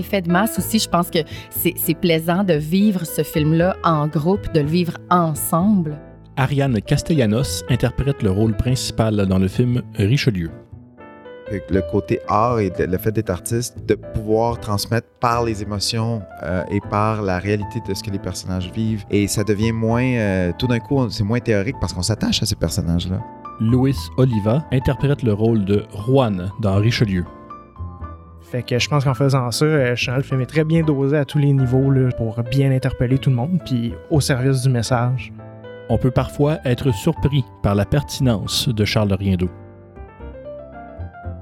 effet de masse aussi. Je pense que c'est plaisant de vivre ce film-là en groupe, de le vivre ensemble. Ariane Castellanos interprète le rôle principal dans le film Richelieu le côté art et le fait d'être artiste, de pouvoir transmettre par les émotions euh, et par la réalité de ce que les personnages vivent. Et ça devient moins, euh, tout d'un coup, c'est moins théorique parce qu'on s'attache à ces personnages-là. Louis Oliva interprète le rôle de Juan dans Richelieu. Fait que je pense qu'en faisant ça, euh, le film est très bien dosé à tous les niveaux pour bien interpeller tout le monde, puis au service du message. On peut parfois être surpris par la pertinence de Charles Riendo.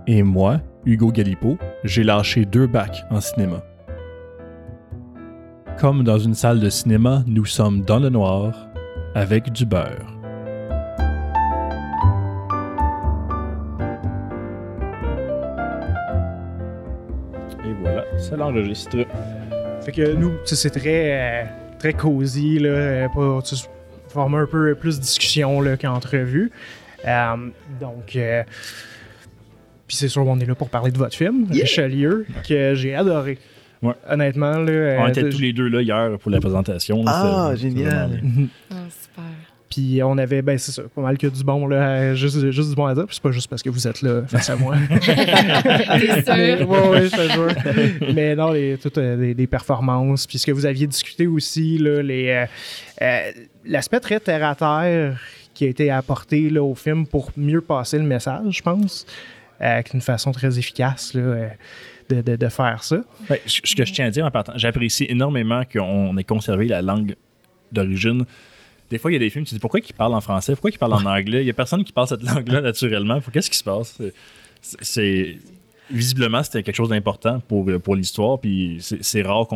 Et moi, Hugo Galipo, j'ai lâché deux bacs en cinéma. Comme dans une salle de cinéma, nous sommes dans le noir avec du beurre. Ça l'enregistre. Fait que nous, c'est très, euh, très cosy, là, pour former un peu plus de discussion qu'entrevue. Euh, donc, euh, puis c'est sûr, on est là pour parler de votre film, Richelieu, que j'ai adoré. Honnêtement, là. On était euh, tous les deux là hier pour la présentation. ah, génial. Ah, super. Puis on avait, ben c'est ça, pas mal que du bon, là, juste, juste du bon à dire. Puis c'est pas juste parce que vous êtes là face à moi. C'est sûr. Oui, je te jure. Mais non, les, toutes euh, des, performances. Puis ce que vous aviez discuté aussi, là, les, euh, l'aspect très terre à terre qui a été apporté là, au film pour mieux passer le message, je pense avec une façon très efficace euh, de, de, faire ça. Ce que je tiens à dire en partant, j'apprécie énormément qu'on ait conservé la langue d'origine. Des fois, il y a des films, tu te dis pourquoi ils parlent en français, pourquoi ils parlent en anglais? Il n'y a personne qui parle cette langue-là naturellement. Qu'est-ce qui se passe? C'est visiblement, c'était quelque chose d'important pour, pour l'histoire. Puis c'est rare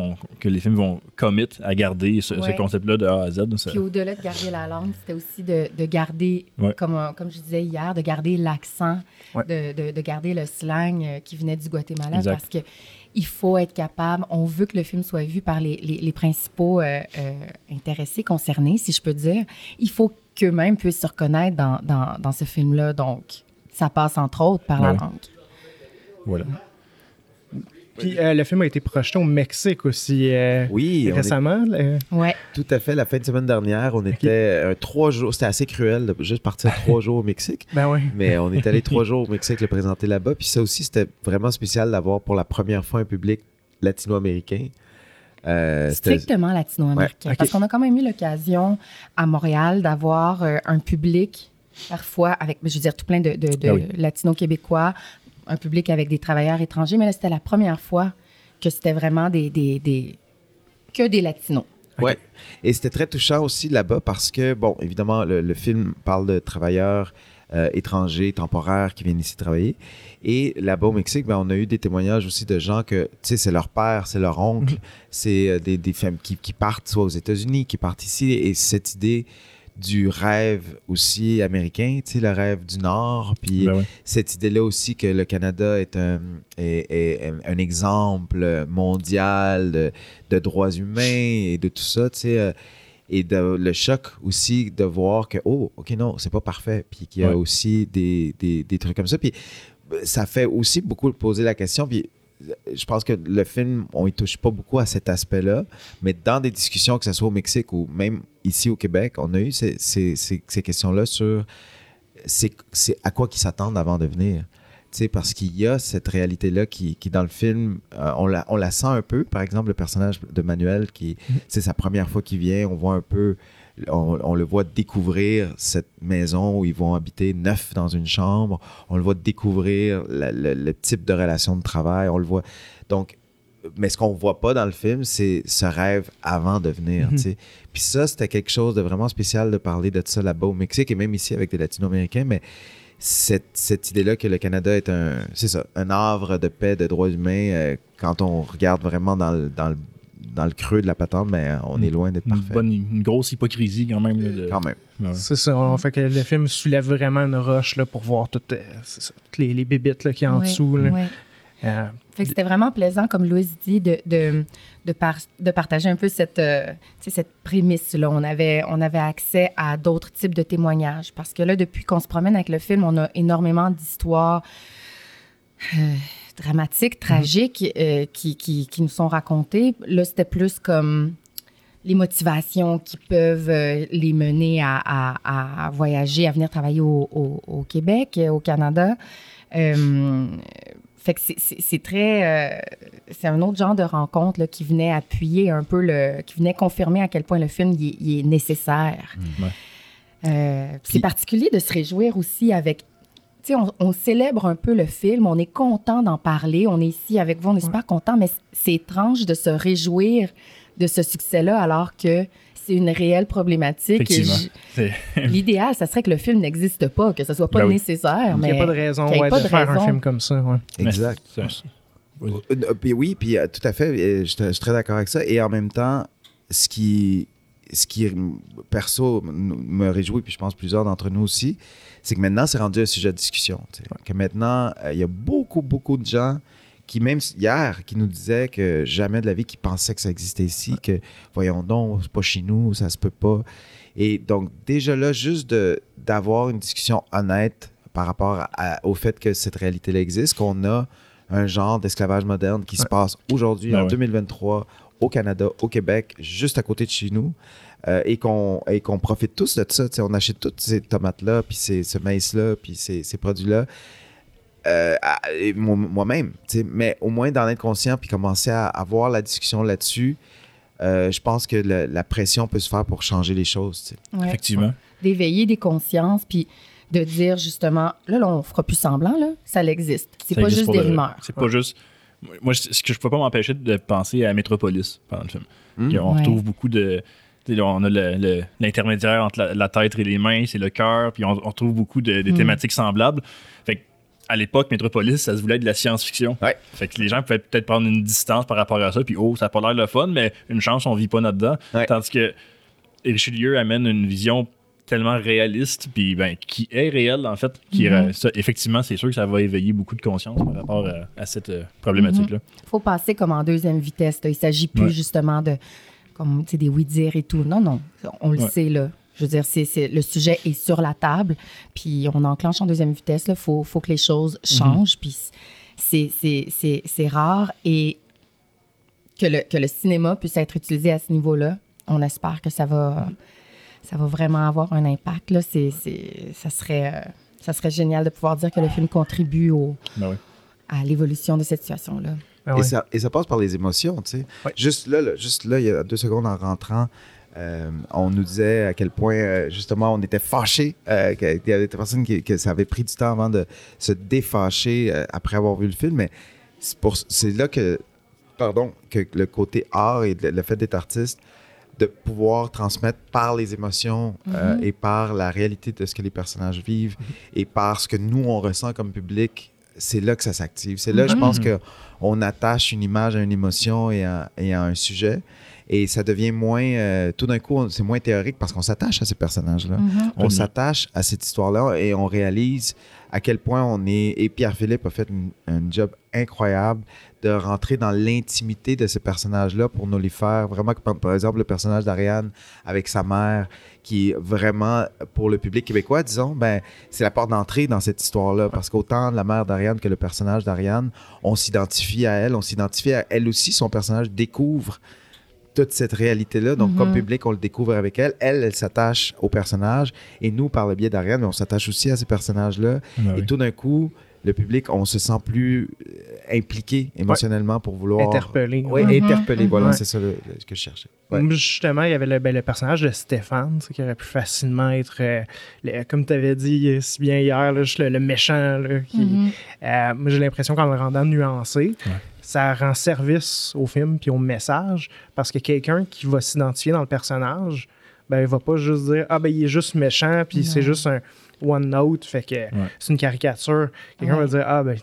que les films vont commit à garder ce, concept-là de A à Z. Puis au-delà de garder la langue, c'était aussi de, de garder, comme, comme je disais hier, de garder l'accent, de, de, garder le slang euh, qui venait du Guatemala. Parce que il faut être capable, on veut que le film soit vu par les, les, principaux euh, euh, intéressés, concernés, si je peux dire. Il faut qu'eux-mêmes puissent se reconnaître dans, dans, dans ce film-là. Donc, ça passe entre autres par la langue. Voilà. Puis euh, le film a été projeté au Mexique aussi euh, oui, récemment. Oui. Tout à fait. La fin de semaine dernière, on était euh, trois jours. C'était assez cruel de juste partir trois jours au Mexique. Ben oui. Mais on est allé trois jours au Mexique le présenter là-bas. Puis ça aussi, c'était vraiment spécial d'avoir pour la première fois un public latino-américain. Strictement latino-américain. Parce qu'on a quand même eu l'occasion à Montréal d'avoir un public parfois avec, je veux dire, tout plein de, de, ah latino-québécois, un public avec des travailleurs étrangers, mais là, c'était la première fois que c'était vraiment des, des, que des latinos. Oui. Et c'était très touchant aussi là-bas parce que, bon, évidemment, le, film parle de travailleurs euh, étrangers, temporaires qui viennent ici travailler. Et là-bas au Mexique, ben, on a eu des témoignages aussi de gens que, tu sais, c'est leur père, c'est leur oncle, mhm. c'est euh, des, des femmes qui, qui, partent soit aux États-Unis, qui partent ici. Et cette idée du rêve aussi américain, tu sais, le rêve du Nord. Puis ben cette idée-là aussi que le Canada est un, est, un exemple mondial de, droits humains et de tout ça, tu sais. Euh, et de, le choc aussi de voir que, oh, OK, non, c'est pas parfait. Puis qu'il y a aussi des, des, des, trucs comme ça. Puis ça fait aussi beaucoup poser la question. Puis je pense que le film, on ne touche pas beaucoup à cet aspect-là, mais dans des discussions, que ce soit au Mexique ou même ici au Québec, on a eu ces, ces, ces, questions-là sur c'est à quoi qu'ils s'attendent avant de venir. parce qu'il y a cette réalité-là qui, qui, dans le film, euh, on, la, on la sent un peu. Par exemple, le personnage de Manuel, qui mm-hmm. c'est sa première fois qu'il vient, on voit un peu on, le voit découvrir cette maison où ils vont habiter neuf dans une chambre. On le voit découvrir le, type de relation de travail. On le voit. Donc, mais ce qu'on voit pas dans le film, c'est ce rêve avant de venir. Mhm. Puis ça, c'était quelque chose de vraiment spécial de parler de ça là-bas au Mexique et même ici avec des Latino-Américains. Mais cette, idée-là que le Canada est un, c'est ça, un havre de paix, de droits humains, euh, quand on regarde vraiment dans le, dans le dans le creux de la patente, mais on est loin d'être parfait. Une, grosse hypocrisie quand même. Quand même. C'est ça. On fait que le film soulève vraiment une roche là, pour voir toutes, euh, les, les bébites là, qui en dessous. Euh, c'était vraiment plaisant, comme Louise dit, de, de, de, partager un peu cette, euh, cette prémisse-là. On avait, on avait accès à d'autres types de témoignages parce que là, depuis qu'on se promène avec le film, on a énormément d'histoires dramatiques, tragiques qui, qui, qui, nous sont racontées. Là, c'était plus comme les motivations qui peuvent les mener à, à, à, voyager, à venir travailler au, au, Québec, au Canada. Fait que c'est très. Euh, c'est un autre genre de rencontre là, qui venait appuyer un peu le. qui venait confirmer à quel point le film il, est nécessaire. Mmh. Euh, c'est particulier de se réjouir aussi avec. Tu sais, on, célèbre un peu le film, on est content d'en parler, on est ici avec vous, on est super content, mais c'est étrange de se réjouir de ce succès-là alors que c'est une réelle problématique. L'idéal, ça serait que le film n'existe pas, que ce soit pas ben nécessaire. Mais il n'y a pas de raison de, faire un film comme ça. Exact. Oui. Euh, puis oui, puis euh, tout à fait, je, suis très d'accord avec ça. Et en même temps, ce qui, ce qui perso me réjouit, puis je pense plusieurs d'entre nous aussi, c'est que maintenant, c'est rendu un sujet de discussion. Que maintenant, euh, il y a beaucoup, beaucoup de gens qui même hier, qui nous disait que jamais de la vie, qui pensait que ça existait ici, que voyons donc, c'est pas chez nous, ça se peut pas. Et donc, déjà là, juste d'avoir une discussion honnête par rapport au fait que cette réalité-là existe, qu'on a un genre d'esclavage moderne qui se passe aujourd'hui, ben en 2023, au Canada, au Québec, juste à côté de chez nous, euh, et qu'on profite tous de ça. On achète toutes ces tomates-là, puis ces, ce maïs-là, puis ces, ces produits-là. Euh, moi-même, mais au moins d'en être conscient puis commencer à avoir la discussion là-dessus. Euh, je pense que la pression peut se faire pour changer les choses. Effectivement. D'éveiller des consciences, puis de dire justement, là, là on fera plus semblant, là, ça existe. C'est pas juste des rumeurs. C'est pas juste. Moi, ce que je peux pas m'empêcher de penser à Metropolis pendant le film. Hmm. On retrouve beaucoup de. On a l'intermédiaire entre la, tête et les mains, c'est le cœur, puis on, retrouve beaucoup de, hmm. thématiques semblables. Fait à l'époque, Metropolis, ça se voulait être de la science-fiction. Fait que les gens pouvaient peut-être prendre une distance par rapport à ça, puis oh, ça n'a pas l'air le fun, mais une chance, on vit pas là-dedans. Tandis que Richelieu amène une vision tellement réaliste, puis ben, qui est réelle, en fait. Qui mm-hmm. effectivement, c'est sûr que ça va éveiller beaucoup de conscience par rapport à, cette euh, problématique-là. Il mm-hmm. faut passer comme en deuxième vitesse. Il ne s'agit plus justement de comme des oui-dire et tout. Non, non, on le sait, là. Je veux dire, c'est, le sujet est sur la table, puis on enclenche en deuxième vitesse. Il faut, faut, que les choses mhm. changent, puis c'est, rare. Et que le, que le cinéma puisse être utilisé à ce niveau-là, on espère que ça va, ça va vraiment avoir un impact. Là. C'est, ça, serait, ça serait génial de pouvoir dire que le film contribue au, ben à l'évolution de cette situation-là. Ben et, ça, et ça passe par les émotions, tu sais. Juste, là, juste là, il y a deux secondes en rentrant, euh, on nous disait à quel point, euh, justement, on était fâchés, euh, qu'il y avait des personnes qui, que ça avait pris du temps avant de se défâcher après avoir vu le film. Mais c'est là que, pardon, que le côté art et le, fait d'être artiste, de pouvoir transmettre par les émotions mm-hmm. et par la réalité de ce que les personnages vivent et par ce que nous, on ressent comme public, c'est là que ça s'active. C'est là, je pense, mm-hmm. qu'on attache une image à une émotion et à un sujet. Et ça devient moins. Euh, tout d'un coup, c'est moins théorique parce qu'on s'attache à ces personnages-là. Mm-hmm. On s'attache à cette histoire-là et on réalise à quel point on est. Et Pierre-Philippe a fait un job incroyable de rentrer dans l'intimité de ces personnages-là pour nous les faire. Vraiment, par, exemple, le personnage d'Ariane avec sa mère, qui vraiment, pour le public québécois, disons, ben, c'est la porte d'entrée dans cette histoire-là. Parce qu'autant la mère d'Ariane que le personnage d'Ariane, on s'identifie à elle, on s'identifie à elle aussi. Son personnage découvre toute cette réalité-là. Donc, comme mhm. public, on le découvre avec elle. Elle, elle s'attache au personnage. Et nous, par le biais d'Ariane, on s'attache aussi à ces personnages-là. Ben et tout d'un coup, le public, on se sent plus euh, impliqué émotionnellement pour vouloir. Interpeller. Oui, interpeller. Voilà, c'est ça que je cherchais. Justement, il y avait le, ben, le personnage de Stéphane qui aurait pu facilement être, euh, comme tu avais dit si bien hier, le, méchant. qui, mhm. euh, moi, j'ai l'impression qu'en le rendant nuancé, ça rend service au film puis au message parce que quelqu'un qui va s'identifier dans le personnage, ben, il va pas juste dire Ah, ben, il est juste méchant puis c'est juste un one note, fait que c'est une caricature. Quelqu'un va dire Ah, ben,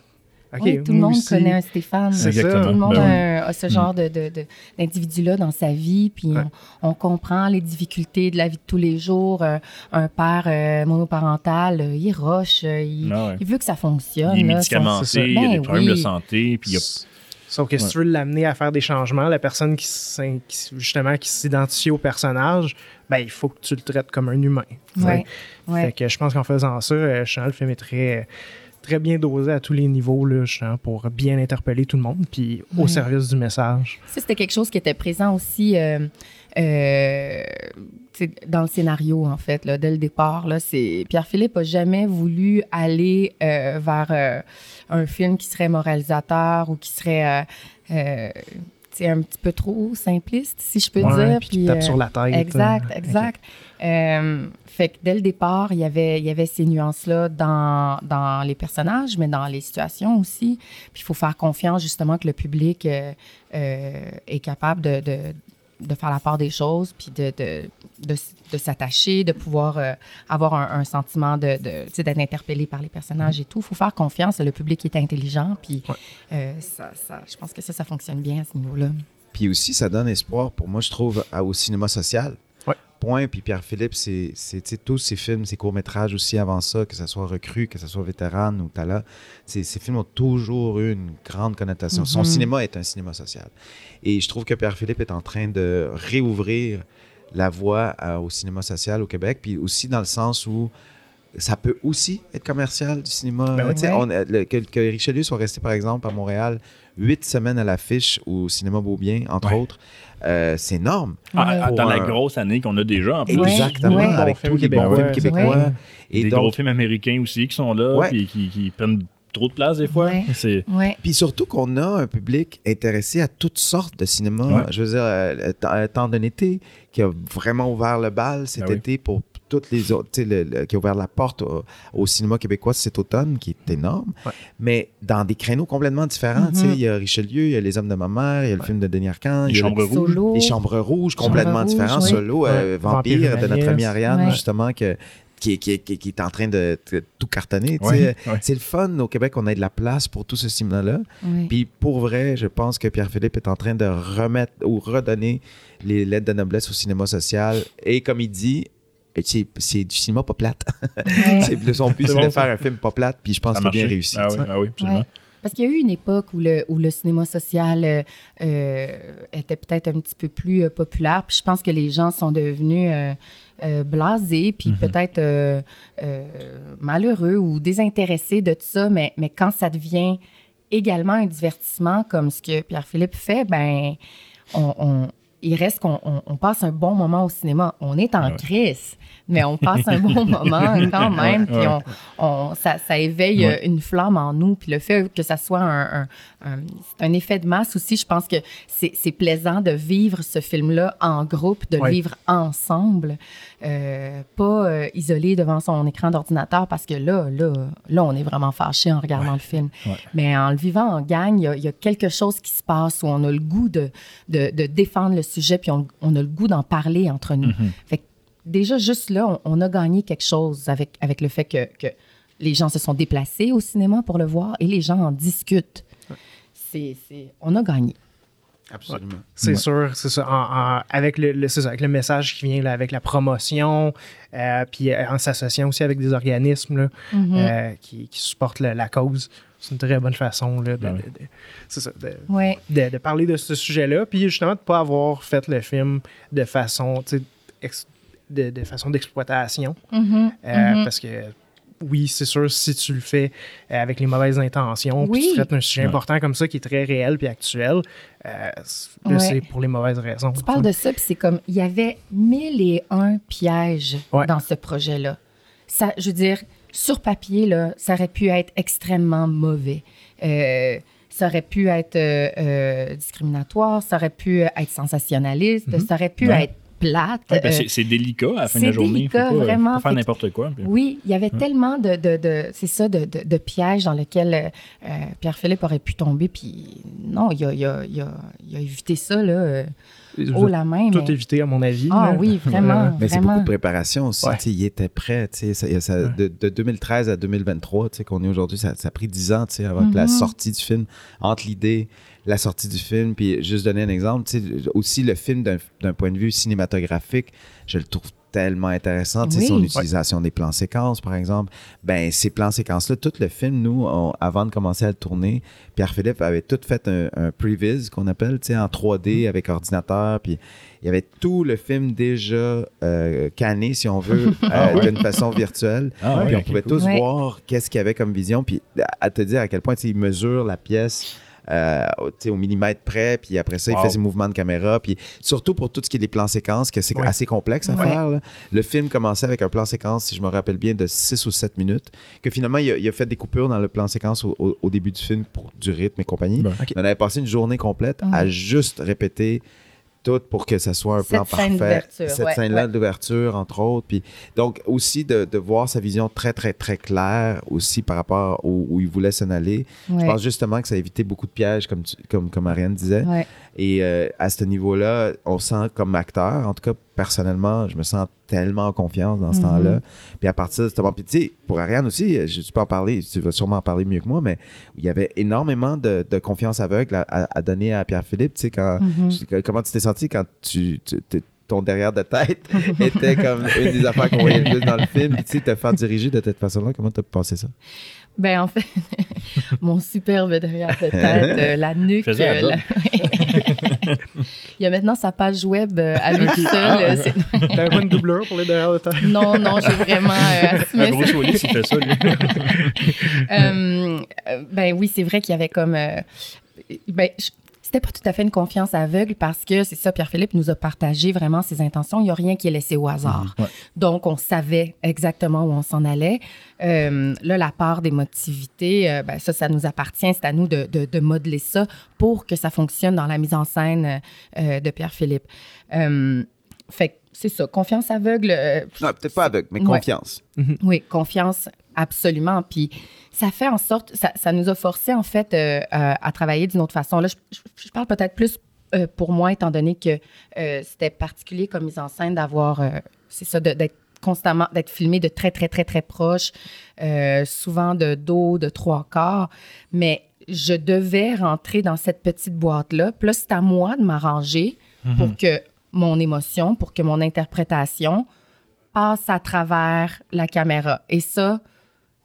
OK, tout le monde connaît un Stéphane. Tout le monde ben a, ce mm. genre d'individu-là dans sa vie, puis on, comprend les difficultés de la vie de tous les jours. Euh, un père euh, monoparental, euh, il roche, il, ah il, veut que ça fonctionne. Il est médicamenté, il y a des ben problèmes de santé, puis il y a Sauf que si tu veux l'amener à faire des changements, la personne qui, justement qui s'identifie au personnage, ben, il faut que tu le traites comme un humain. Ouais, Fait que je pense qu'en faisant ça, euh, le film est très, très bien dosé à tous les niveaux là, pour bien interpeller tout le monde, puis au service du message. Ça, c'était quelque chose qui était présent aussi euh, dans le scénario, en fait, là, dès le départ. Là, Pierre-Philippe n'a jamais voulu aller euh, vers un film qui serait moralisateur ou qui serait c'est un petit peu trop simpliste, si je peux dire. Puis, puis tape sur la tête. Exact, exact. fait que dès le départ, il y avait, il y avait ces nuances-là dans, dans les personnages, mais dans les situations aussi. Puis il faut faire confiance justement que le public euh, est capable de, de, de, faire la part des choses, puis de, de, de s'attacher, de pouvoir euh, avoir un, sentiment de, d'être interpellé par les personnages et tout. Il faut faire confiance. Le public est intelligent, puis euh, ça, ça, je pense que ça, ça fonctionne bien à ce niveau-là. Puis aussi, ça donne espoir, pour moi, je trouve, au cinéma social. Point. Puis Pierre-Philippe, c'est, tous ses films, ses courts-métrages aussi avant ça, que ce soit Recru, que ce soit Vétérane ou Tala, ces films ont toujours eu une grande connotation. Son mm-hmm. cinéma est un cinéma social. Et je trouve que Pierre-Philippe est en train de réouvrir la voie au cinéma social au Québec, puis aussi dans le sens où ça peut aussi être commercial du cinéma. Ben euh, que, Richelieu soit resté, par exemple, à Montréal, huit semaines à l'affiche au cinéma Beaubien, entre autres, euh, c'est énorme. Ah, dans la grosse année qu'on a déjà, en plus. Exactement, avec tous les bons films québécois. Et des gros films américains aussi qui sont là, et qui, qui prennent trop de place des fois. Puis surtout qu'on a un public intéressé à toutes sortes de cinéma. Je veux dire, euh, euh, Temps d'un été, qui a vraiment ouvert le bal cet ben été pour toutes les autres, qui a ouvert la porte au, cinéma québécois cet automne, qui est énorme, mais dans des créneaux complètement différents. Mm-hmm. Il y a Richelieu, il y a Les Hommes de ma mère, il y a le film de Denis Arcand, Les Chambres Rouges. Les Chambres Rouges, complètement différents. Solo, euh, Vampire, de notre amie Ariane, justement, que qui, qui, qui, est en train de, tout cartonner. C'est le fun au Québec, on a de la place pour tout ce cinéma-là. Puis pour vrai, je pense que Pierre-Philippe est en train de remettre ou redonner les lettres de noblesse au cinéma social. Et comme il dit, c'est du cinéma pas plate. c'est son but, c'est de faire un film pas plate, puis je pense qu'il a bien réussi. Ah oui, ah oui absolument. Parce qu'il y a eu une époque où le, où le cinéma social euh, euh, était peut-être un petit peu plus euh, populaire. Puis je pense que les gens sont devenus blasés, puis mhm. peut-être malheureux ou désintéressés de tout ça. Mais, mais quand ça devient également un divertissement comme ce que Pierre-Philippe fait, ben on, il reste qu'on on, passe un bon moment au cinéma. On est en crise, mais on passe un bon moment quand même. Puis on, ça, ça, éveille une flamme en nous. Puis le fait que ça soit un, un, un effet de masse aussi, je pense que c'est plaisant de vivre ce film-là en groupe, de vivre ensemble, euh, pas euh, isolé devant son écran d'ordinateur parce que là, là, là, on est vraiment fâché en regardant le film. Mais en le vivant en gang, il y, y, a quelque chose qui se passe où on a le goût de, de, de défendre le sujet, puis on, on a le goût d'en parler entre nous. Mm-hmm. Fait déjà, juste là, on, a gagné quelque chose avec, avec le fait que, que, les gens se sont déplacés au cinéma pour le voir et les gens en discutent. C'est, on a gagné. Absolument. C'est sûr, c'est ça. avec, le, avec le message qui vient, là, avec la promotion, euh, puis en s'associant aussi avec des organismes mm-hmm. euh, qui, qui, supportent la cause. C'est une très bonne façon là, de, ben de, de, parler de ce sujet-là. Puis justement, de ne pas avoir fait le film de façon, de, façon d'exploitation. Mm-hmm. Euh, mm-hmm. Parce que oui, c'est sûr, si tu le fais euh, avec les mauvaises intentions, puis tu traites un sujet important comme ça qui est très réel puis actuel, euh, c'est pour les mauvaises raisons. Tu parles de ça, puis c'est comme, il y avait mille et un pièges dans ce projet-là. Ça, je veux dire, sur papier, là, ça aurait pu être extrêmement mauvais. Euh, ça aurait pu être discriminatoire, ça aurait pu être sensationnaliste, mm-hmm. ça aurait pu être plate. Ben, euh, c'est délicat à la fin de la journée. C'est délicat, vraiment. Faut faire n'importe quoi. Oui, il y avait tellement de, de, de c'est ça, de, de, pièges dans lesquels euh, Pierre-Philippe aurait pu tomber. Puis non, il a, il a, il a, il a évité ça, là. Haut la main. Tout évité, à mon avis. Ah oui, vraiment. Mais c'est beaucoup de préparation aussi. Il était prêt. Ça, de, de, 2013 à 2023, qu'on est aujourd'hui, ça, ça, a pris 10 ans avant que la mm-hmm. sortie du film, entre l'idée, la sortie du film. Puis juste donner un exemple, aussi le film d'un point de vue cinématographique, je le trouve tellement intéressant. Son utilisation des plans séquences, par exemple. Ben, ces plans séquences-là, tout le film, nous, avant de commencer à le tourner, Pierre-Philippe avait tout fait un, un previs qu'on appelle, en 3D mm. avec ordinateur. Puis il y avait tout le film déjà euh, canné, si on veut, ah euh, d'une façon virtuelle. Ah puis on pouvait tous voir qu'est-ce qu'il y avait comme vision. Puis à te dire à quel point il mesure la pièce euh, au millimètre près, puis après ça, il fait ses mouvements de caméra, puis surtout pour tout ce qui est des plans séquences, que c'est assez complexe à faire. Le film commençait avec un plan séquence, si je me rappelle bien, de 6 ou 7 minutes, que finalement, il a, fait des coupures dans le plan séquence au, début du film pour du rythme et compagnie. On avait passé une journée complète à juste répéter tout pour que ça soit un plan parfait. Cette scène-là d'ouverture, entre autres. Puis, donc, aussi de, de, voir sa vision très, très, très claire aussi par rapport où, où il voulait s'en aller. Je pense justement que ça a évité beaucoup de pièges, comme, comme, comme Ariane disait. Et euh, à ce niveau-là, on sent comme acteur, en tout cas personnellement, je me sens tellement en confiance dans ce mhm. temps-là. Puis à partir de ce moment, puis tu sais, pour Ariane aussi, je, tu peux en parler, tu vas sûrement en parler mieux que moi, mais il y avait énormément de, confiance aveugle à, donner à Pierre-Philippe. Tu sais, quand, mhm. comment tu t'es senti quand tu, ton derrière de tête était comme une des affaires qu'on voyait le plus dans le film. Tu sais, te faire diriger de cette façon-là, comment tu as pensé ça? Ben en fait, mon superbe derrière de tête, euh, la nuque. Euh, Il y a maintenant sa page web euh, à lui seul. T'as pas une doubleur pour les derrière de tête? Non, non, j'ai vraiment assumé Un gros Willis, il fait ça, lui. ben oui, c'est vrai qu'il y avait comme... ben, c'était pas tout à fait une confiance aveugle parce que c'est ça, Pierre-Philippe nous a partagé vraiment ses intentions. Il n'y a rien qui est laissé au hasard. Mhm, Donc, on savait exactement où on s'en allait. Euh, là, la part d'émotivité, euh, ben, ça, ça nous appartient. C'est à nous de, de, modeler ça pour que ça fonctionne dans la mise en scène euh, de Pierre-Philippe. fait c'est ça, confiance aveugle. non, peut-être pas aveugle, mais confiance. Oui, confiance, absolument. Puis ça fait en sorte, ça, nous a forcé en fait euh, à, travailler d'une autre façon. Là, je, parle peut-être plus euh, pour moi, étant donné que euh, c'était particulier comme mise en scène d'avoir, c'est ça, d'être constamment, d'être filmé de très, très, très, très proche, souvent de dos, de trois quarts. Mais je devais rentrer dans cette petite boîte-là. Puis là, c'est à moi de m'arranger mm-hmm. pour que mon émotion, pour que mon interprétation passe à travers la caméra. Et ça,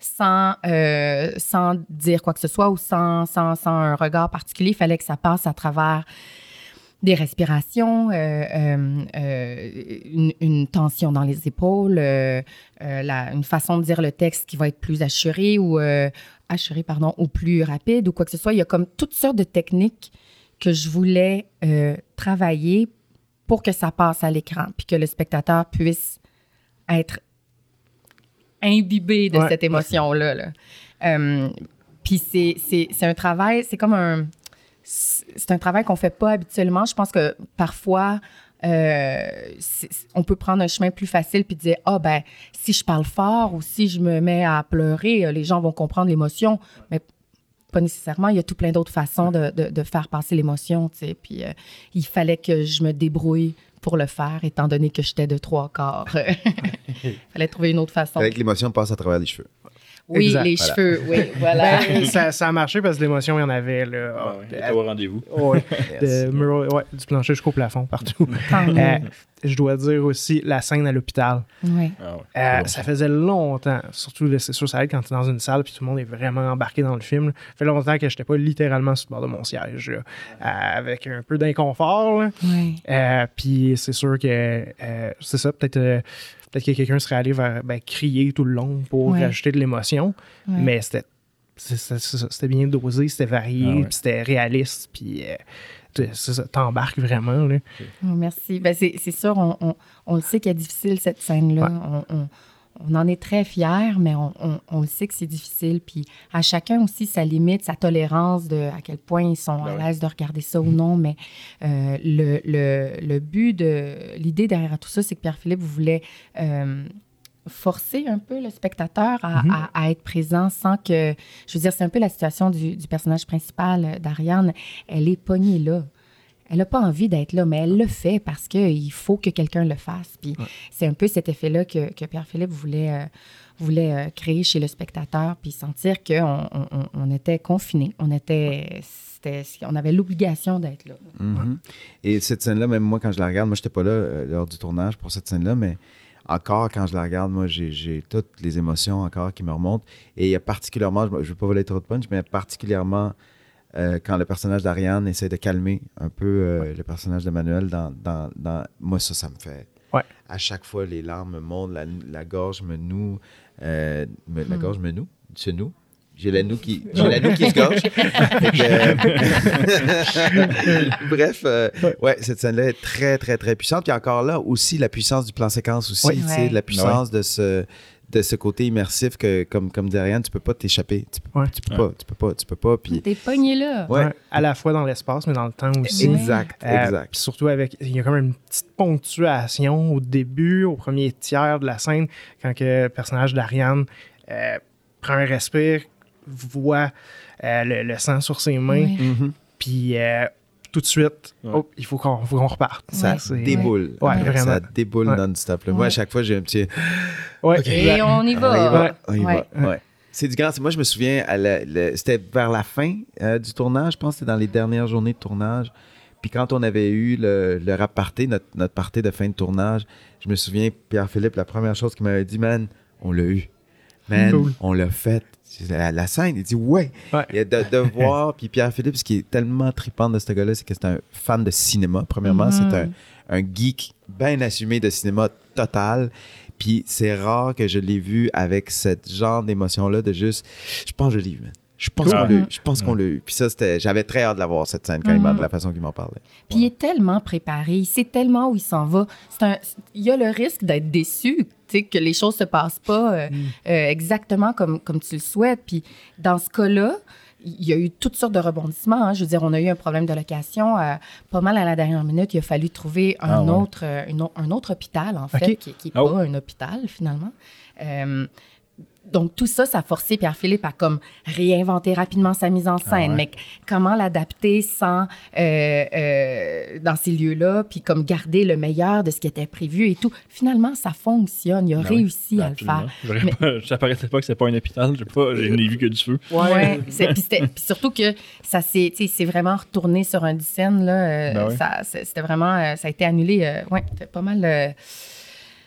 sans, euh, sans dire quoi que ce soit ou sans, sans, sans, un regard particulier. Il fallait que ça passe à travers des respirations, euh, euh, une, tension dans les épaules, une façon de dire le texte qui va être plus assuré ou ou plus rapide ou quoi que ce soit. Il y a comme toutes sortes de techniques que je voulais travailler pour que ça passe à l'écran puis que le spectateur puisse être imbibé de cette émotion-là. Euh, puis c'est un travail, c'est comme un... C'est un travail qu'on fait pas habituellement. Je pense que parfois, euh, on peut prendre un chemin plus facile puis dire ah ben si je parle fort ou si je me mets à pleurer, euh, les gens vont comprendre l'émotion, mais pas nécessairement. Il y a tout plein d'autres façons de, de, faire passer l'émotion, tu sais. Puis il fallait que je me débrouille pour le faire, étant donné que j'étais de trois quarts. Il fallait trouver une autre façon. Avec l'émotion, passe à travers les cheveux. Oui, les cheveux, oui, voilà. Ben, ça, ça, a marché parce que l'émotion, il y en avait. Là, ah, au rendez-vous. Oui, ouais, du plancher jusqu'au plafond, partout. Euh, je dois dire aussi la scène à l'hôpital. Oui. Ah euh, ça faisait longtemps, surtout, c'est sûr, ça aide quand tu es dans une salle puis tout le monde est vraiment embarqué dans le film. Ça fait longtemps que je n'étais pas littéralement sur le bord de mon siège, euh, avec un peu d'inconfort. Oui. puis c'est sûr que c'est ça, peut-être Peut-être que quelqu'un serait allé vers, ben, crier tout le long pour rajouter de l'émotion, mais c'était c'était bien dosé, c'était varié, ah c'était réaliste, puis euh, t'embarques vraiment. Là. Oh, merci. Ben, c'est sûr, on, on, on, le sait qu'elle est difficile, cette scène-là. On, on en est très fiers, mais on, on, le sait que c'est difficile. Puis à chacun aussi sa limite, sa tolérance de à quel point ils sont ben à l'aise de regarder ça ou non. Mais euh, le, le, le, but de l'idée derrière tout ça, c'est que Pierre-Philippe voulait euh, forcer un peu le spectateur à, mm-hmm. à, être présent sans que. Je veux dire, c'est un peu la situation du, du personnage principal d'Ariane. Elle est pognée là elle n'a pas envie d'être là, mais elle le fait parce qu'il faut que quelqu'un le fasse. Puis c'est un peu cet effet-là que, Pierre-Philippe voulait, euh, voulait euh, créer chez le spectateur, puis sentir qu'on on, était confiné, on était, on avait l'obligation d'être là. Mm-hmm. Et cette scène-là, même moi, quand je la regarde, moi, je n'étais pas là euh, lors du tournage pour cette scène-là, mais encore, quand je la regarde, moi, j'ai toutes les émotions encore qui me remontent. Et il y a particulièrement, je ne veux pas voler trop de punch, mais particulièrement euh, quand le personnage d'Ariane essaie de calmer un peu euh, le personnage d'Emmanuel dans, dans, Moi, ça, ça me fait... À chaque fois, les larmes me montent, la, gorge me noue, euh, la hmm. gorge me noue, se noue. J'ai la noue qui, j'ai la noue qui se gorge. Bref, ouais, cette scène-là est très, très, très puissante. Puis encore là, aussi, la puissance du plan séquence aussi, oui. la puissance de ce de ce côté immersif que, comme, comme dit Ariane, tu peux pas t'échapper. Tu, peux pas, tu peux pas, tu peux pas. Puis... T'es pogné là. Ouais. À la fois dans l'espace, mais dans le temps aussi. Exact, euh, exact. surtout avec, il y a quand même une petite ponctuation au début, au premier tiers de la scène, quand le personnage d'Ariane euh, prend un respire, voit euh, le, sang sur ses mains, mm-hmm. puis tout de suite, oh, il faut qu'on reparte. Ça déboule. Ouais, vraiment. Ça déboule non-stop. Moi, à chaque fois, j'ai un petit. Et on y va. On y va. C'est du grand. Moi, je me souviens, c'était vers la fin euh, du tournage, je pense que c'était dans les dernières journées de tournage. Puis quand on avait eu le, le rap party, notre, notre party de fin de tournage, je me souviens, Pierre-Philippe, la première chose qu'il m'avait dit, man, on l'a eu. Man, on l'a fait la, scène. Il dit ouais. de, voir, puis Pierre-Philippe, ce qui est tellement trippant de ce gars-là, c'est que c'est un fan de cinéma. Premièrement, c'est mm-hmm. un, geek bien assumé de cinéma total. Puis c'est rare que je l'ai vu avec ce genre d'émotion-là de juste, je pense que je l'ai vu. Je pense qu'on l'a eu. Je pense qu'on l'a eu. Puis ça, c'était. J'avais très hâte de la voir, cette scène, quand il de la façon qu'il m'en parlait. Puis il est tellement préparé. Il sait tellement où il s'en va. Un, il y a le risque d'être déçu, que les choses se passent pas euh, mm. euh, exactement comme, comme tu le souhaites. Puis dans ce cas-là, il y a eu toutes sortes de rebondissements. Hein. Je veux dire, on a eu un problème de location. Euh, pas mal à la dernière minute, il a fallu trouver un, ah autre, un autre hôpital, en fait, qui n'est ah pas un hôpital, finalement donc, tout ça, ça a forcé Pierre-Philippe à comme réinventer rapidement sa mise en scène, ah mais comment l'adapter sans, euh, euh, dans ces lieux-là, puis comme garder le meilleur de ce qui était prévu et tout? Finalement, ça fonctionne. Il a ben réussi à le faire. Mais... ça paraissait pas que c'est pas un hôpital. Je pas, n'ai vu que du feu. Oui, puis surtout que ça s'est vraiment retourné sur un scène. Là, euh, ben C'était vraiment, ça a été annulé. ouais, pas mal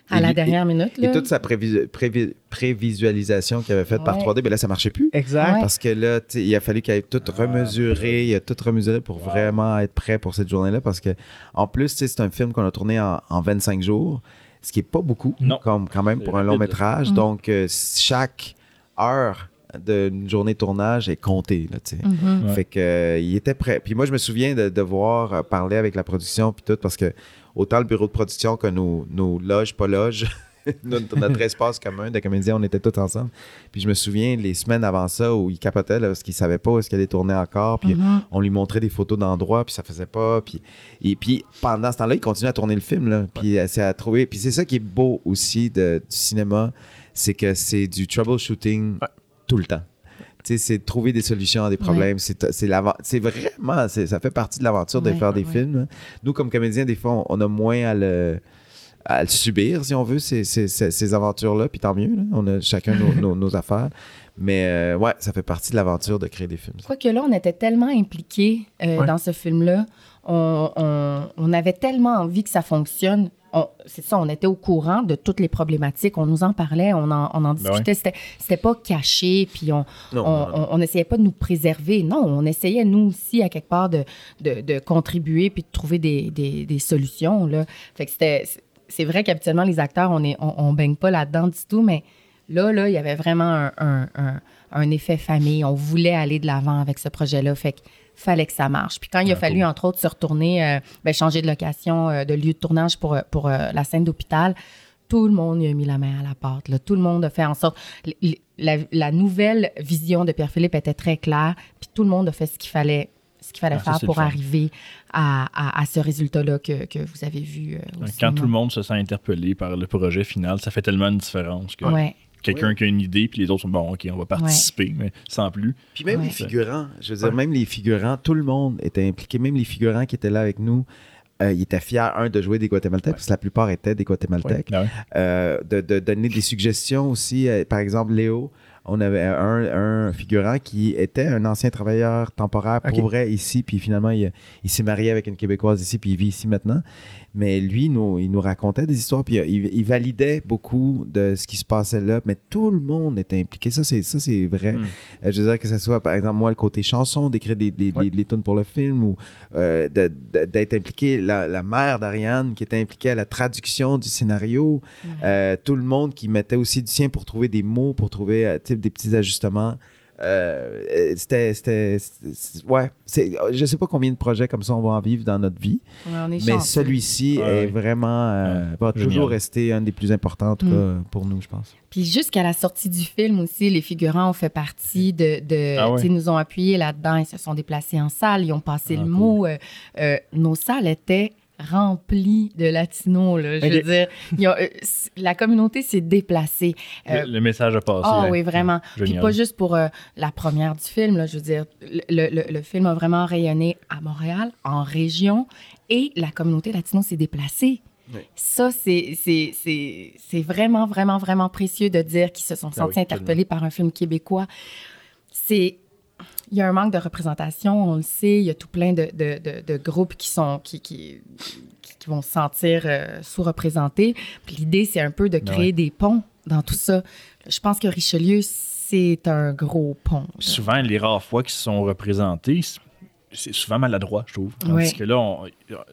à la dernière minute. Et toute sa prévisualisation qu'il avait faite par 3D, mais ben là, ça marchait plus. Exact. Parce que là, il a fallu qu'il ait tout remesuré, il a tout remesuré pour vraiment être prêt pour cette journée-là. Parce que, en plus, c'est un film qu'on a tourné en, 25 jours, ce qui n'est pas beaucoup, comme quand même pour un long métrage. Mm. Donc, euh, chaque heure d'une journée de tournage est comptée. Là, mm-hmm. Fait que, euh, il était prêt. Puis moi, je me souviens de devoir parler avec la production, puis tout, parce que autant le bureau de production que nos, nos loges, pas loges, notre, espace commun de comédiens, on était tous ensemble. Puis je me souviens les semaines avant ça où il capotait parce qu'il savait pas où est-ce qu'il allait tourner encore. Puis mm-hmm. on lui montrait des photos d'endroits, puis ça faisait pas. Puis, et puis pendant ce temps-là, il continuait à tourner le film. Là, puis c'est à trouver. Puis c'est ça qui est beau aussi de, du cinéma, c'est que c'est du troubleshooting tout le temps c'est de trouver des solutions à des problèmes. C'est vraiment, ça fait partie de l'aventure de faire des films. Nous, comme comédiens, des fois, on, a moins à le, à subir, si on veut, ces, ces, ces, aventures-là. Puis tant mieux, on a chacun nos, nos, affaires. Mais euh, ouais, ça fait partie de l'aventure de créer des films. Quoique là, on était tellement impliqués euh, dans ce film-là. On, on, on, avait tellement envie que ça fonctionne c'est ça, on était au courant de toutes les problématiques, on nous en parlait, on en, on en ben discutait. C'était pas caché, puis on on, essayait pas de nous préserver. Non, on essayait, nous aussi, à quelque part, de, de, contribuer puis de trouver des, des, solutions. Là. Fait que c'était. C'est vrai qu'habituellement, les acteurs, on ne on, baigne pas là-dedans du tout, mais là, là, il y avait vraiment un, un, un effet famille. On voulait aller de l'avant avec ce projet-là. Fait que fallait que ça marche. Puis quand il a fallu, entre autres, se retourner, euh, ben, changer de location, euh, de lieu de tournage pour, euh, pour la scène d'hôpital, tout le monde y a mis la main à la porte. Là. Tout le monde a fait en sorte. La, nouvelle vision de Pierre-Philippe était très claire, puis tout le monde a fait ce qu'il fallait ce qu'il fallait ah, faire pour arriver à, à, ce résultat-là que, que, vous avez vu. Quand tout le monde se sent interpellé par le projet final, ça fait tellement une différence que quelqu'un qui a une idée, puis les autres sont bon, ok, on va participer, mais sans plus. Puis même les figurants, je veux dire, même les figurants, tout le monde était impliqué, même les figurants qui étaient là avec nous. Euh, ils étaient fiers, un, de jouer des Guatémaltèques, parce que la plupart étaient des Guatémaltèques. Ben euh, de, de, donner des suggestions aussi. Euh, par exemple, Léo, on avait un, figurant qui était un ancien travailleur temporaire pour vrai ici, puis finalement, il, s'est marié avec une Québécoise ici, puis il vit ici maintenant. Mais lui, nous, il nous racontait des histoires, puis il, validait beaucoup de ce qui se passait là, mais tout le monde était impliqué. Ça, c'est, ça, c'est vrai. Hmm. Euh, je veux dire que ce soit, par exemple, moi, le côté chanson, d'écrire des, des, tunes pour le film, ou euh, d'être impliqué, la, mère d'Ariane qui était impliquée à la traduction du scénario, euh, tout le monde qui mettait aussi du sien pour trouver des mots, pour trouver des petits ajustements. Euh, c'était, c'était, ouais, je sais pas combien de projets comme ça on va en vivre dans notre vie, mais celui-ci est vraiment, euh, va toujours rester un des plus importants en tout mm. cas pour nous, je pense. Puis jusqu'à la sortie du film aussi, les figurants ont fait partie de, de ah ils nous ont appuyés là-dedans, ils se sont déplacés en salle, ils ont passé ah, le mot. Euh, nos salles étaient rempli de latinos. Là. Je veux dire, euh, la communauté s'est déplacée. Euh, le, message a passé. Ah oui, vraiment. Puis pas juste pour euh, la première du film. Là, je veux dire, le, le, film a vraiment rayonné à Montréal, en région, et la communauté latino s'est déplacée. Ça, c'est vraiment, vraiment, vraiment précieux de dire qu'ils se sont ah sentis interpellés par un film québécois. C'est il y a un manque de représentation, on le sait. Il y a tout plein de, de, de, groupes qui sont qui, qui, qui vont se sentir euh, sous-représentés. L'idée, c'est un peu de créer des ponts dans tout ça. Je pense que Richelieu, c'est un gros pont. Souvent, les rares fois qu'ils sont représentés, c'est souvent maladroit, je trouve. Parce que là,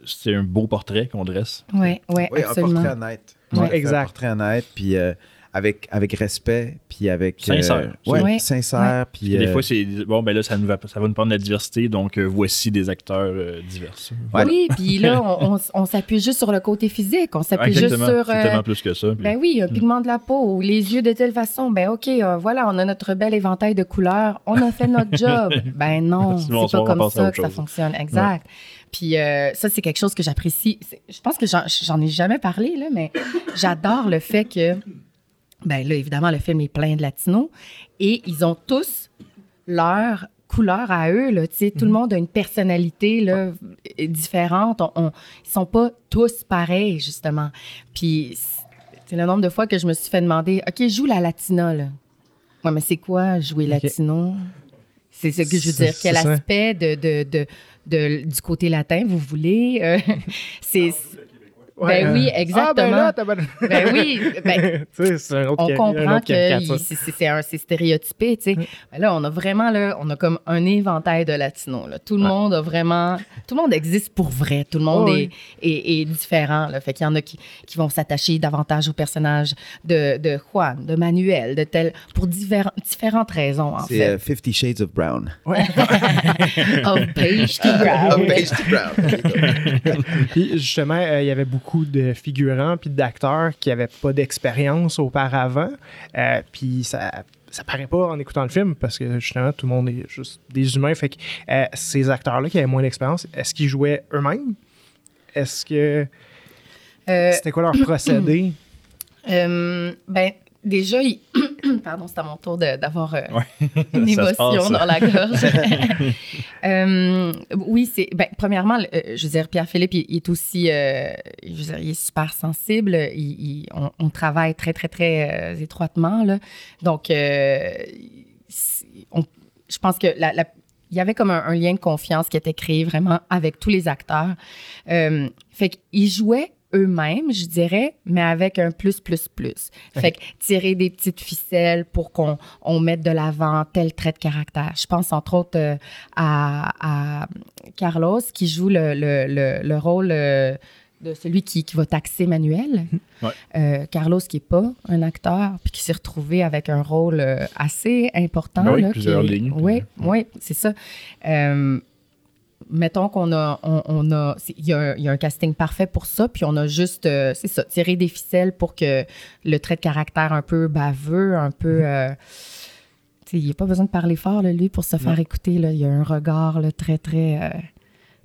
c'est un beau portrait qu'on dresse. Oui, oui, oui un portrait honnête. exact. Un portrait honnête, puis... Euh, avec, avec respect, puis avec. Sincère. Euh, ouais, sincère. Puis, Des euh, fois, c'est. Bon, ben là, ça, nous va, ça va nous prendre de la diversité, donc euh, voici des acteurs divers. Oui, puis là, on, on, s'appuie juste sur le côté physique. On s'appuie juste sur. C'est tellement plus que ça. Ben oui, un pigment de la peau, les yeux de telle façon. Ben OK, voilà, on a notre bel éventail de couleurs. On a fait notre job. ben non, c'est pas comme ça que ça fonctionne. Exact. Puis ça, c'est quelque chose que j'apprécie. Je pense que j'en ai jamais parlé, là, mais j'adore le fait que ben là, évidemment, le film est plein de latinos et ils ont tous leur couleur à eux. Là, Tout le mhm. monde a une personnalité là, différente. On, ils sont pas tous pareils, justement. Puis, c'est le nombre de fois que je me suis fait demander OK, joue la latina. Là. Ouais, mais c'est quoi jouer latino? C'est ce que je veux dire. Quel aspect de, de, de, du côté latin vous voulez? Euh, c'est ben oui, exactement. Ah, ben, ben oui, ben, on comprend que c'est stéréotypé, tu sais. Ben là, on a vraiment, là, on a comme un inventaire de latinos. Là. Tout le monde a vraiment, tout le monde existe pour vrai. Tout le monde est, est, différent. Là. Fait qu'il y en a qui, qui vont s'attacher davantage au personnage de, de Juan, de Manuel, de tel, pour divers, différentes raisons, en fait. C'est euh, Fifty Shades of Brown. Ouais. of beige to brown. Of beige to brown. Puis justement, euh, il y avait beaucoup beaucoup de figurants puis d'acteurs qui n'avaient pas d'expérience auparavant. Euh, puis ça ça paraît pas en écoutant le film parce que justement tout le monde est juste des humains. Fait que euh, ces acteurs-là qui avaient moins d'expérience, est-ce qu'ils jouaient eux-mêmes? Est-ce que euh, c'était quoi leur procédé? ben déjà, pardon, c'est à mon tour d'avoir euh, une émotion dans la gorge. Euh, oui, c'est. Ben, premièrement, euh, je veux dire, Pierre-Philippe, il, est aussi. je veux dire, il est super sensible. on, travaille très, très, très étroitement. Là. Donc, je pense que la, il y avait comme un, lien de confiance qui était créé vraiment avec tous les acteurs. fait qu'il jouait eux-mêmes, je dirais, mais avec un plus, plus, plus. Fait que tirer des petites ficelles pour qu'on on mette de l'avant tel trait de caractère. Je pense entre autres euh, à, Carlos qui joue le, le, le, rôle euh, de celui qui, qui, va taxer Manuel. Ouais. Euh, Carlos qui n'est pas un acteur, puis qui s'est retrouvé avec un rôle assez important. Oui, plusieurs lignes. Oui, oui, c'est ça mettons qu'on a, on, a, il y, a un casting parfait pour ça, puis on a juste, euh, c'est ça, tiré des ficelles pour que le trait de caractère un peu baveux, un peu, mm-hmm. euh, il n'y a pas besoin de parler fort, lui, pour se faire écouter, là. Il y a un regard, très, très, euh,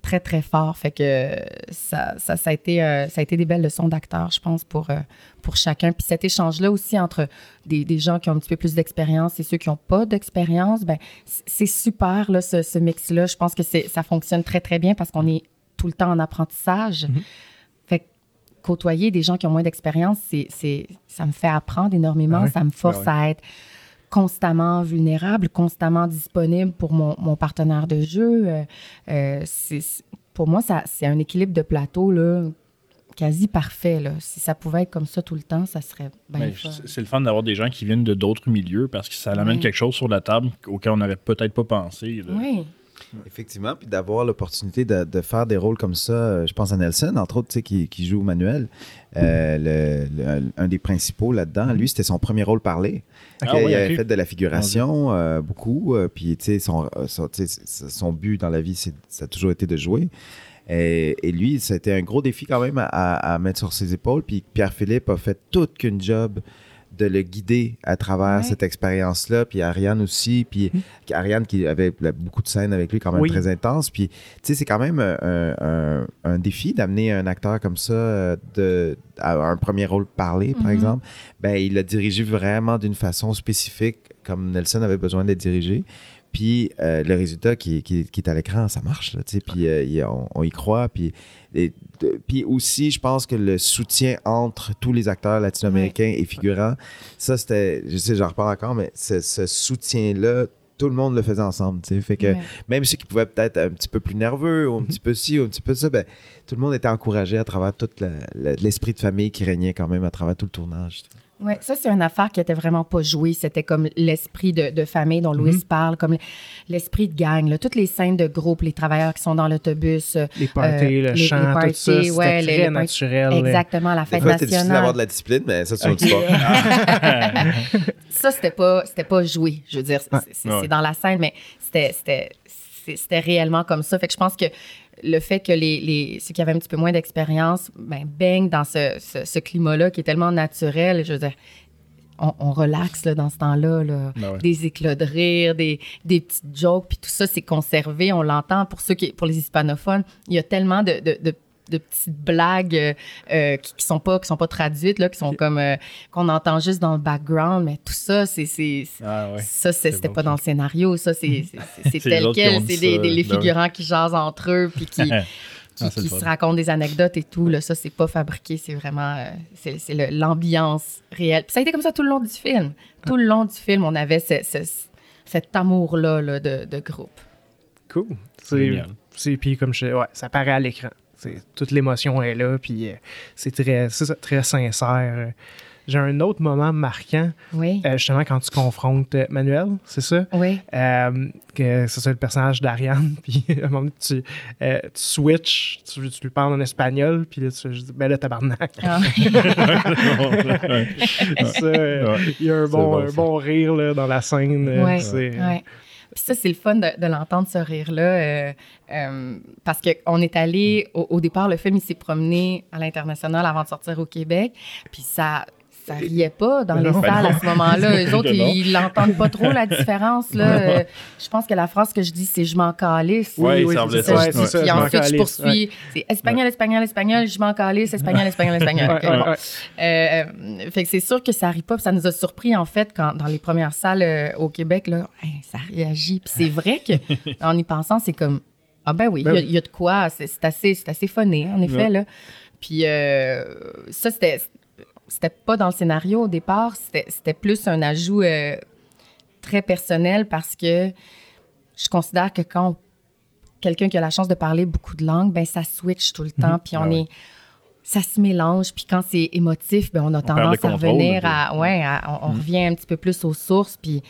très, très fort. Fait que ça, ça, a, été, euh, ça a été des belles leçons d'acteur, je pense, pour, euh, pour chacun. Puis cet échange-là aussi entre des, des, gens qui ont un petit peu plus d'expérience et ceux qui n'ont pas d'expérience, ben c'est super, là, ce, ce mix-là. Je pense que ça fonctionne très, très bien parce qu'on est tout le temps en apprentissage. Mm-hmm. Fait que côtoyer des gens qui ont moins d'expérience, c'est, ça me fait apprendre énormément. Ah ça me force ah à être constamment vulnérable, constamment disponible pour mon, mon partenaire de jeu. Euh, euh, c'est, pour moi, ça, c'est un équilibre de plateau là, quasi parfait. Là. Si ça pouvait être comme ça tout le temps, ça serait bien C'est le fun d'avoir des gens qui viennent de d'autres milieux parce que ça amène quelque chose sur la table auquel on n'aurait peut-être pas pensé. Oui. Effectivement, puis d'avoir l'opportunité de, faire des rôles comme ça, euh, je pense à Nelson, entre autres, qui, qui joue Manuel, euh, un des principaux là-dedans. Lui, c'était son premier rôle parlé. Ah il avait fait de la figuration euh, beaucoup, puis son, son, son, but dans la vie, ça a toujours été de jouer. Et, lui, c'était un gros défi quand même à, à mettre sur ses épaules. Puis Pierre-Philippe a fait toute qu'une job de le guider à travers cette expérience-là. Puis Ariane aussi. Puis mm. Ariane qui avait beaucoup de scènes avec lui quand même très intenses. Puis, tu sais, c'est quand même un, défi d'amener un acteur comme ça euh, de, à un premier rôle parlé, par mm-hmm. exemple. Ben, il l'a dirigé vraiment d'une façon spécifique, comme Nelson avait besoin d'être dirigé. Puis euh, le résultat qui, qui, est à l'écran, ça marche. Là, puis euh, on, y croit. Puis, puis aussi, je pense que le soutien entre tous les acteurs latino-américains et figurants, ça, c'était, je sais, j'en reparle encore, mais ce, soutien-là, tout le monde le faisait ensemble. Fait que même ceux qui pouvaient peut-être un petit peu plus nerveux ou un petit peu ci ou un petit peu ça, ben, tout le monde était encouragé à travers tout l'esprit de famille qui régnait quand même à travers tout le tournage. Oui, ça, c'est une affaire qui était vraiment pas jouée. C'était comme l'esprit de, famille dont Louis mhm. parle, comme l'esprit de gang. Toutes les scènes de groupe, les travailleurs qui sont dans l'autobus. Euh, les parties, le chant, les parties, tout ça, ouais, très les, naturel. Exactement, la fête nationale. difficile d'avoir de la discipline, mais ça, tu okay. pas. ça, c'était pas, pas joué. Je veux dire, c'est dans la scène, mais c'était réellement comme ça. Fait que je pense que le fait que les, les ceux qui avaient un petit peu moins d'expérience ben, baignent dans ce, ce, climat-là qui est tellement naturel. Je veux dire, on, relaxe là, dans ce temps-là. Là. Ben des éclats de rire, des, des petites jokes, puis tout ça, c'est conservé. On l'entend pour ceux qui, pour les hispanophones. Il y a tellement de, de de petites blagues euh, euh, qui, qui, sont pas qui sont pas traduites là, qui sont comme euh, qu'on entend juste dans le background, mais tout ça c'est c'est ah ça c'était pas dans le scénario, ça c'est c'est tel quel, c'est des, les ben figurants qui jasent entre eux puis qui ah, qui, se racontent des anecdotes et tout. Là, ça, c'est pas fabriqué, c'est vraiment c'est l'ambiance réelle. Puis ça a été comme ça tout le long du film. Tout le long du film, on avait cet amour-là là, de, de, groupe. Cool. C'est puis comme je ouais, ça paraît à l'écran toute l'émotion est là, puis euh, c'est très, très sincère. J'ai un autre moment marquant, oui. Euh, justement, quand tu confrontes euh, Manuel, c'est ça? Oui. que c'est ça le personnage d'Ariane, puis à un moment tu, tu switches, tu, lui parles en espagnol, puis là, tu dis, ben là, tabarnak. Ah. il y a un bon, un bon rire là, dans la scène. Oui. Puis ça, c'est le fun de, l'entendre, ce rire-là, euh, euh, parce qu'on est allé, au, départ, le film, il s'est promené à l'international avant de sortir au Québec, puis ça, ça riait pas dans les salles à ce moment-là. Eux autres, ils l'entendent pas trop, la différence. Là. je pense que la phrase que je dis, c'est « je m'en calisse ». Oui, oui c'est ça. ça. ça. Puis ensuite, je poursuis. C'est « espagnol, espagnol, espagnol, je m'en calisse, espagnol, espagnol, espagnol euh, fait que c'est sûr que ça rit pas. Puis ça nous a surpris, en fait, quand dans les premières salles euh, au Québec, là, ça réagit. Puis c'est vrai qu'en y pensant, c'est comme « ah ben oui, ben il y, a de quoi. C'est assez, assez funné, en effet. Là. Puis euh, ça, c'était c'était pas dans le scénario au départ, c'était plus un ajout euh, très personnel parce que je considère que quand quelqu'un qui a la chance de parler beaucoup de langues, ben ça switch tout le temps, mhm. puis on ah est ça se mélange, puis quand c'est émotif, ben on a tendance à revenir à ouais, on, mhm. revient un petit peu plus aux sources, puis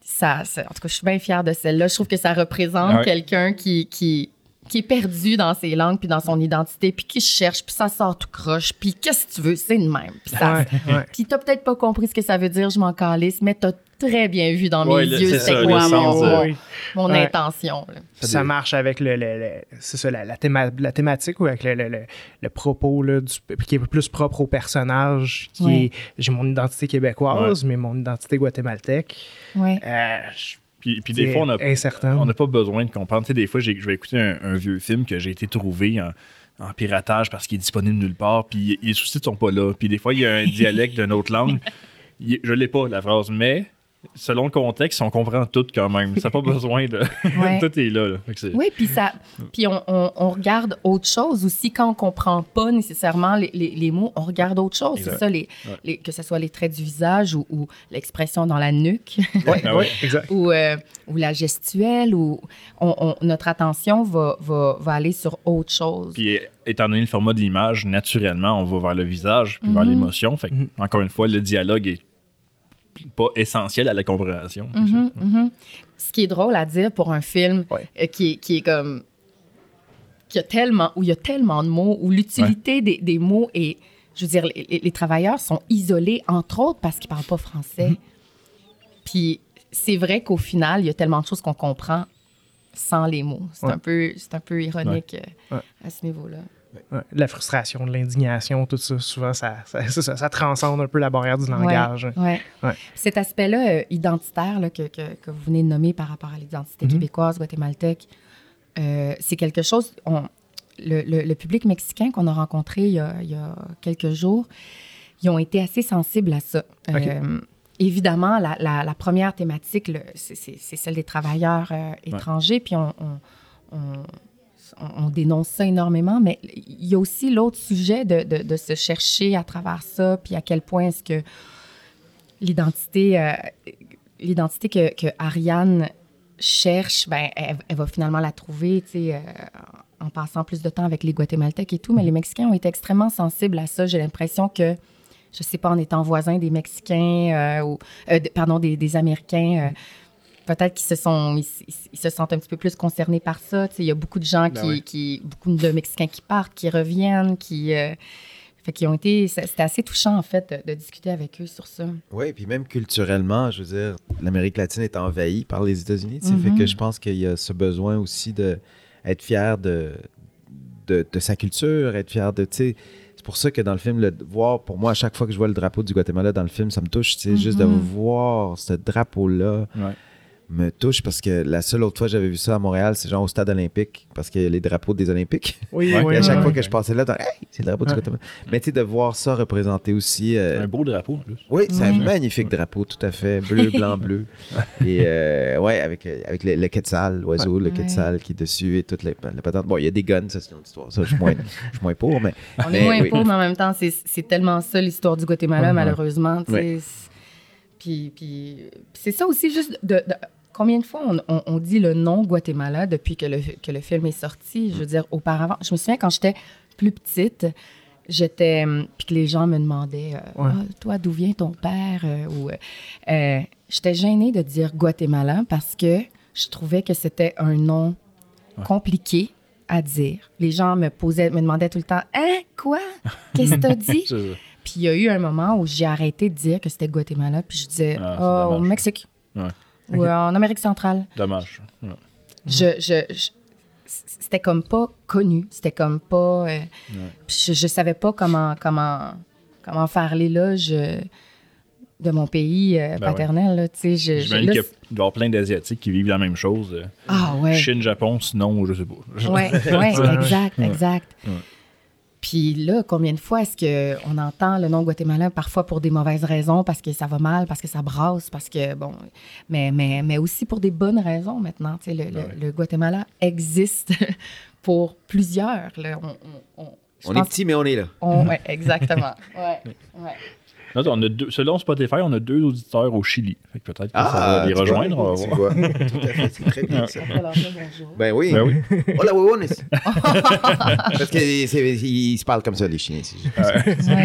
ça, en tout cas, je suis bien fière de celle-là. Je trouve que ça représente quelqu'un qui, qui qui est perdu dans ses langues puis dans son identité puis qui cherche puis ça sort tout croche puis qu'est-ce que tu veux? C'est de même. Puis ça puis t'as peut-être pas compris ce que ça veut dire je m'en calisse mais t'as très bien vu dans mes yeux c'est quoi mon, intention ça marche avec le, c'est ça la, la, thématique ou avec le, propos là, qui est plus propre au personnage qui est j'ai mon identité québécoise mais mon identité guatémaltèque. Ouais. Euh, Puis, puis des fois, on n'a on pas besoin de comprendre. Tu sais, des fois, j'ai- je vais écouter un, un vieux film que j'ai été trouvé en, en piratage parce qu'il est disponible nulle part, puis les sous-titres sont pas là. Puis des fois, il y a un dialecte d'une autre langue. Je l'ai pas, la phrase, mais selon le contexte, on comprend tout quand même. Ça n'a pas besoin de... Ouais. tout est là. Oui, puis ça, puis on, on- on regarde autre chose aussi quand on comprend pas nécessairement les, les- les mots, on regarde autre chose. C'est ça, les, Ouais. les- que ce soit les traits du visage ou, ou l'expression dans la nuque Ouais, Ah exact. ou, euh, ou la gestuelle ou on- notre attention va, va, va aller sur autre chose. Puis étant donné le format de l'image, naturellement, on va vers le visage, puis vers Mhm. l'émotion. Fait que, Mhm. encore une fois, le dialogue est pas essentiel à la compréhension. Mhm, mhm. Ce qui est drôle à dire pour un film Ouais. euh, qui, est, qui est comme. Qui a tellement, où il y a tellement de mots, où l'utilité des, des mots est. Je veux dire, les, travailleurs sont isolés, entre autres, parce qu'ils ne parlent pas français. Mhm. Puis c'est vrai qu'au final, il y a tellement de choses qu'on comprend sans les mots. C'est Ouais. un, peu, un peu ironique euh, à ce niveau-là. Ouais, La frustration, de l'indignation, tout ça, souvent, ça, ça, ça- ça- ça transcende un peu la barrière du langage. Ouais. Ouais. Cet aspect-là euh, identitaire là, que, que- que vous venez de nommer par rapport à l'identité Mhm. québécoise, guatémaltèque, euh, c'est quelque chose. on- le, le- le public mexicain qu'on a rencontré il y a, il y a quelques jours, ils ont été assez sensibles à ça. OK. Euh, évidemment, la, la- la première thématique, c'est- celle des travailleurs étrangers, puis on, on- on- on- on dénonce ça énormément, mais il y a aussi l'autre sujet de, de- de se chercher à travers ça, puis à quel point est-ce que l'identité, euh, l'identité que, que Ariane cherche, ben, elle, elle va finalement la trouver, tu sais, euh, en passant plus de temps avec les Guatémaltèques et tout. Mais les Mexicains ont été extrêmement sensibles à ça. J'ai l'impression que, je sais pas, en étant voisin des Mexicains euh, ou, pardon, des, des Américains. Peut-être qu'ils se sont, ils, se sentent un petit peu plus concernés par ça. Tu sais, Il y a beaucoup de gens Ben qui, ouais. qui, beaucoup de Mexicains qui partent, qui reviennent, qui, euh, fait qu'ils ont été, c'était assez touchant en fait de, de discuter avec eux sur ça. Oui, puis même culturellement, je veux dire, l'Amérique latine est envahie par les États-Unis. tu sais, Mhm. Fait que je pense qu'il y a ce besoin aussi de être fier de, de, de sa culture, être fier de. tu sais, C'est pour ça que dans le film, le voir, pour moi, à chaque fois que je vois le drapeau du Guatemala dans le film, ça me touche. tu sais, Juste de Mhm. voir ce drapeau-là Ouais. Me touche parce que la seule autre fois que j'avais vu ça à Montréal, c'est genre au stade olympique, parce qu'il y a les drapeaux des Olympiques. Oui, oui, Et à chaque oui. fois que je passais là, dans, hey, c'est le drapeau du. Guatemala. Mais tu sais, de voir ça représenté aussi. euh, Un beau drapeau, en plus. oui, c'est un magnifique drapeau, tout à fait. Bleu, blanc, bleu. Et euh, ouais, avec, euh, avec le, le quetzal, l'oiseau, le quetzal qui est dessus et toute la, la patente. Bon, il y a des guns, ça c'est une autre histoire. Ça, je suis moins, je suis moins pour, mais. On mais est moins oui. pour, mais en même temps, c'est c'est tellement ça l'histoire du Guatemala, malheureusement. Puis, puis c'est ça aussi, juste de, de- combien de fois on, on- on dit le nom Guatemala depuis que le, que le film est sorti? Je veux dire, auparavant, je me souviens quand j'étais plus petite, j'étais. hum, Puis que les gens me demandaient euh, Ouais. Ah, Toi, d'où vient ton père? Euh, ou, euh, euh, J'étais gênée de dire Guatemala parce que je trouvais que c'était un nom compliqué à dire. Les gens me posaient, me demandaient tout le temps Hein, quoi? Qu'est-ce que t'as dit? Puis il y a eu un moment où j'ai arrêté de dire que c'était Guatemala, puis je disais Ah, Ah, au. Mexique Ouais. Ou euh, en Amérique centrale. Dommage. Ouais. Je, je- je- c'était comme pas connu, c'était comme pas. euh, je, je savais pas comment comment comment faire l'éloge euh, de mon pays euh, Ben paternel. là, tu sais, J'imagine qu'il y a- plein d'Asiatiques qui vivent la même chose. euh, Ah ouais. Chine, Japon, sinon, je sais pas. Ouais, ouais, Ouais. exact, Ouais. exact. Puis là, combien de fois est-ce qu'on entend le nom Guatemala parfois pour des mauvaises raisons, parce que ça va mal, parce que ça brasse, parce que, bon, mais, mais, mais aussi pour des bonnes raisons maintenant. Tu sais, le, le- Ouais. le Guatemala existe pour plusieurs. là. On, on- on- je On est petit, mais on est là. ouais, exactement. Ouais, ouais. Là, on a deux, selon Spotify, on a deux auditeurs au Chili. Fait que peut-être que ça Ah, va les tu vois, rejoindre. on va tu voir. vois. Tout à fait, c'est très bien ça. Ben oui. Ben oui. Hola, huevones. Parce qu'ils se parlent comme ça, les Chiliens.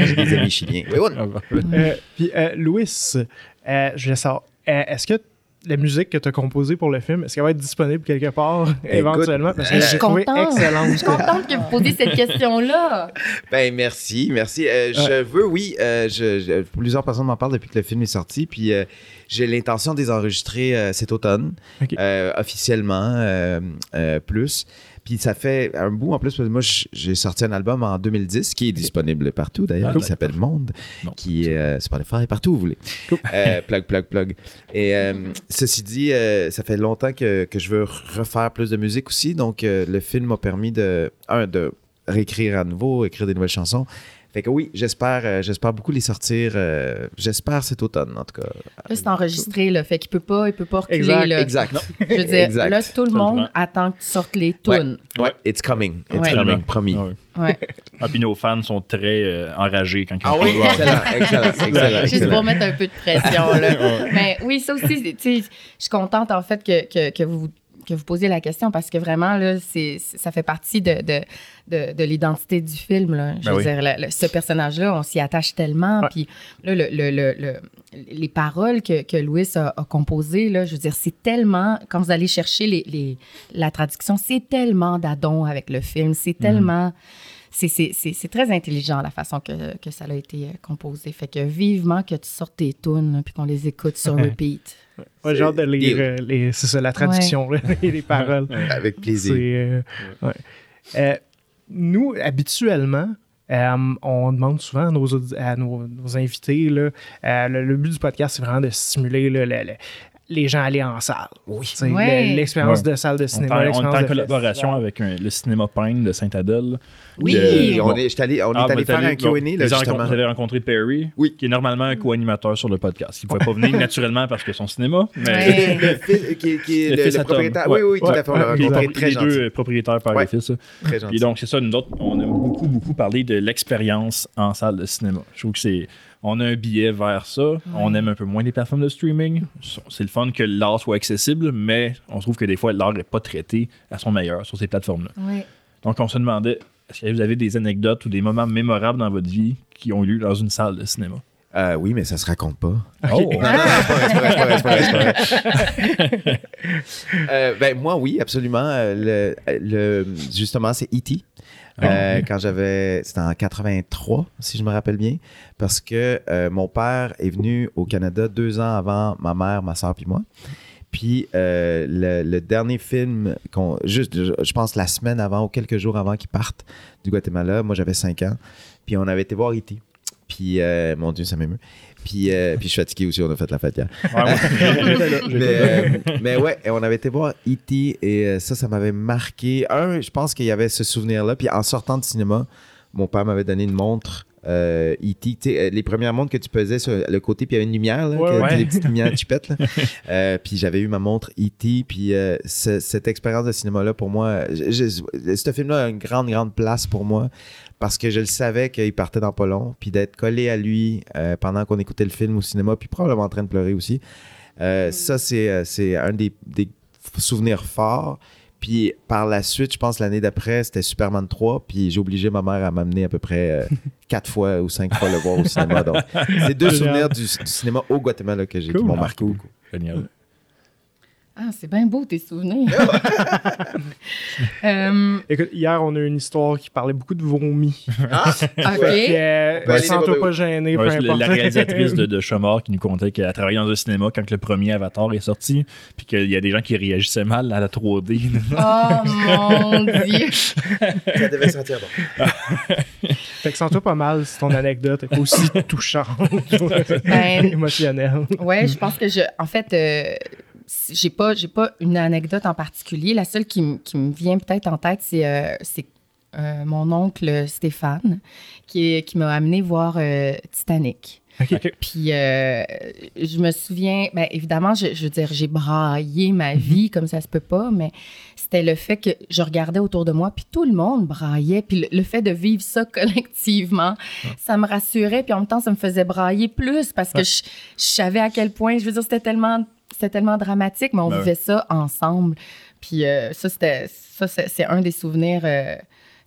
J'ai des amis chiliens. Ah. Euh, puis, euh, Louis, euh, je voulais savoir, euh, est-ce que la musique que tu as composée pour le film, est-ce qu'elle va être disponible quelque part éventuellement? Parce que Je je suis contente. Je excellente. suis contente que vous posiez cette question-là. Ben merci, merci. Euh, Je veux, oui, euh, je, je- plusieurs personnes m'en parlent depuis que le film est sorti, puis euh, j'ai l'intention de les enregistrer euh, cet automne, euh, officiellement, euh, euh, plus. Puis ça fait un bout en plus, parce que moi, j'ai sorti un album en 2010 qui est disponible partout d'ailleurs, qui s'appelle Monde, qui est euh, Spotify, partout où vous voulez. Euh, plug, plug, plug. Et euh, ceci dit, euh, ça fait longtemps que, que, je veux refaire plus de musique aussi, donc le film m'a permis de, un, de réécrire à nouveau, écrire des nouvelles chansons, fait que oui, j'espère, euh, j'espère beaucoup les sortir. Euh, j'espère cet automne, en tout cas. Là, c'est enregistré, là. Fait qu'il peut pas, il peut pas reculer. Exact. Là. exact. Je veux dire, là, tout le monde attend que tu sortes les tunes. Ouais. it's coming. It's coming, promis. Ouais. Ah, puis nos fans sont très euh, enragés quand ils Ah oui, excellent, excellent, excellent, Juste pour mettre un peu de pression, là. Mais oui, ça aussi, tu sais, je suis contente, en fait, que, que, que vous que vous posiez la question parce que vraiment, là, c'est, ça fait partie de, de, de, l'identité du film. Là. Je ben veux dire, ce personnage-là, on s'y attache tellement. Puis là, le, le, les paroles que, que Louis a, composées, là, je veux dire, c'est tellement, quand vous allez chercher les, les la traduction, c'est tellement d'adon avec le film. C'est mhm. tellement. C'est très intelligent la façon que, que, ça a été euh, composé. Fait que vivement que tu sortes tes tunes puis qu'on les écoute sur repeat. Ouais, genre de lire euh, les, c'est ça, la traduction, et les paroles. Avec plaisir. Euh, euh, nous, habituellement, on demande souvent à nos, à nos, invités, là, le, but du podcast, c'est vraiment de stimuler le, les gens aller en salle. Oui. L'expérience de salle de cinéma. On, est en collaboration avec le cinéma Pine de Saint-Adèle. Oui, on est, allé, on est ah, allé faire un Q&A, là, justement. Vous avez rencontré Perry, oui. qui est normalement un co-animateur sur le podcast. Il ne pouvait pas venir naturellement parce que son cinéma, mais... le, qui, qui est le, propriétaire. Oui, oui, tout à fait. On l'a rencontré très Les deux propriétaires par les fils. Très gentil. Et donc, c'est ça, nous autres, on aime beaucoup, beaucoup parler de l'expérience en salle de cinéma. Je trouve que c'est on a un billet vers ça. On aime un peu moins les plateformes de streaming. C'est le fun que l'art soit accessible, mais on trouve que des fois, l'art n'est pas traité à son meilleur sur ces plateformes-là. Donc, on se demandait, est-ce que vous avez des anecdotes ou des moments mémorables dans votre vie qui ont eu lieu dans une salle de cinéma? Euh, oui, mais ça se raconte pas. Oh! ben, moi, oui, absolument. Euh, le, justement, c'est E.T. Euh, quand j'avais. C'était en 83, si je me rappelle bien. Parce que euh, mon père est venu au Canada deux ans avant ma mère, ma soeur puis moi. Puis euh, le, dernier film, juste, je, pense la semaine avant ou quelques jours avant qu'ils partent du Guatemala, moi j'avais cinq ans. Puis on avait été voir E.T. Puis, mon Dieu, ça m'émeut. Puis, euh, puis je suis fatigué aussi, on a fait la fête hier. mais, ouais, on avait été voir E.T. et euh, ça, ça m'avait marqué. Un, je pense qu'il y avait ce souvenir-là. Puis en sortant de cinéma, mon père m'avait donné une montre. Euh, E.T., euh, les premières montres que tu pesais sur le côté, puis il y avait une lumière, là, les petites lumières chipettes. euh, puis j'avais eu ma montre E.T., puis cette expérience de cinéma-là, pour moi, ce film-là a une grande, grande place pour moi parce que je le savais qu'il partait dans pas long, puis d'être collé à lui euh, pendant qu'on écoutait le film au cinéma, puis probablement en train de pleurer aussi. Euh, ça, euh, c'est, un des, souvenirs forts. Puis par la suite, je pense l'année d'après, c'était Superman 3, puis j'ai obligé ma mère à m'amener à peu près quatre fois ou cinq fois le voir au cinéma. Donc, c'est deux souvenirs du, cinéma au Guatemala que j'ai qui m'ont marqué beaucoup. Génial. Ah, c'est bien beau tes souvenirs. Euh, Écoute, hier, on a eu une histoire qui parlait beaucoup de vomi. Ah, ok. Euh, ben, Sens-toi pas gêné, peu importe. La réalisatrice de, de Chomard qui nous contait qu'elle a travaillé dans un cinéma quand le premier Avatar est sorti, puis qu'il y a des gens qui réagissaient mal à la 3D. oh mon Dieu! Ça devait sentir bon. fait que sens-toi pas mal si ton anecdote est aussi touchante, ben, émotionnelle. Ouais, je pense que je. En fait, euh, j'ai pas, j'ai pas une anecdote en particulier. La seule qui, qui me vient peut-être en tête, c'est, euh, c'est euh, mon oncle Stéphane qui, qui m'a amené voir euh, Titanic. Puis je me souviens, ben, évidemment, je, je, veux dire, j'ai braillé ma mhm. vie comme ça se peut pas, mais c'était le fait que je regardais autour de moi, puis tout le monde braillait, puis le, fait de vivre ça collectivement, ça me rassurait, puis en même temps, ça me faisait brailler plus parce que je, je savais à quel point, je veux dire, c'était tellement c'était tellement dramatique, mais on ben vivait ça ensemble. Puis euh, ça, c'était ça, c'est un des souvenirs euh,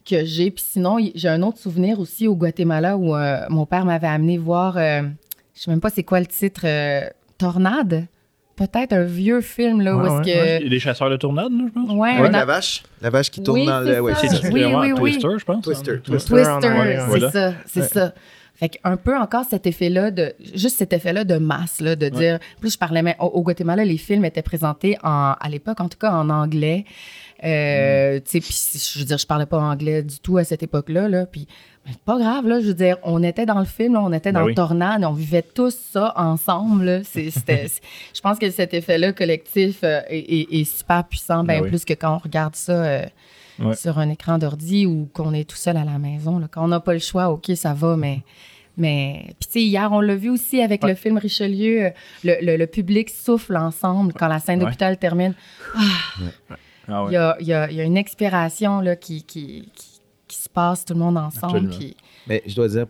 que j'ai. Puis sinon, j'ai un autre souvenir aussi au Guatemala où euh, mon père m'avait amené voir, je sais même pas c'est quoi le titre, Tornade. Peut-être un vieux film là où est-ce que. Il y a des chasseurs de tornades, je pense. Ouais, ouais la vache. La vache qui tourne dans le. Ouais, c'est oui, oui, Twister, je pense. Twister. Twister, c'est ça. C'est ça. Fait un peu encore cet effet-là de, juste cet effet-là de masse, là, de dire, plus je parlais, mais au, Guatemala, les films étaient présentés en, à l'époque, en tout cas en anglais. Euh, tu sais, puis je veux dire, je parlais pas anglais du tout à cette époque-là, là, puis pas grave, là, je veux dire, on était dans le film, on était dans ben le tornade, on vivait tous ça ensemble. je pense que cet effet-là collectif euh, est, super puissant, bien ben plus que quand on regarde ça euh, sur un écran d'ordi ou qu'on est tout seul à la maison. Là. Quand on n'a pas le choix, OK, ça va, mais. Mais, puis tu sais, hier, on l'a vu aussi avec le film Richelieu, euh, le, public souffle ensemble quand la scène d'hôpital termine. Ah! Ah il, y a, il, y a, une expiration là, qui, qui qui se passe tout le monde ensemble. Mais je dois dire,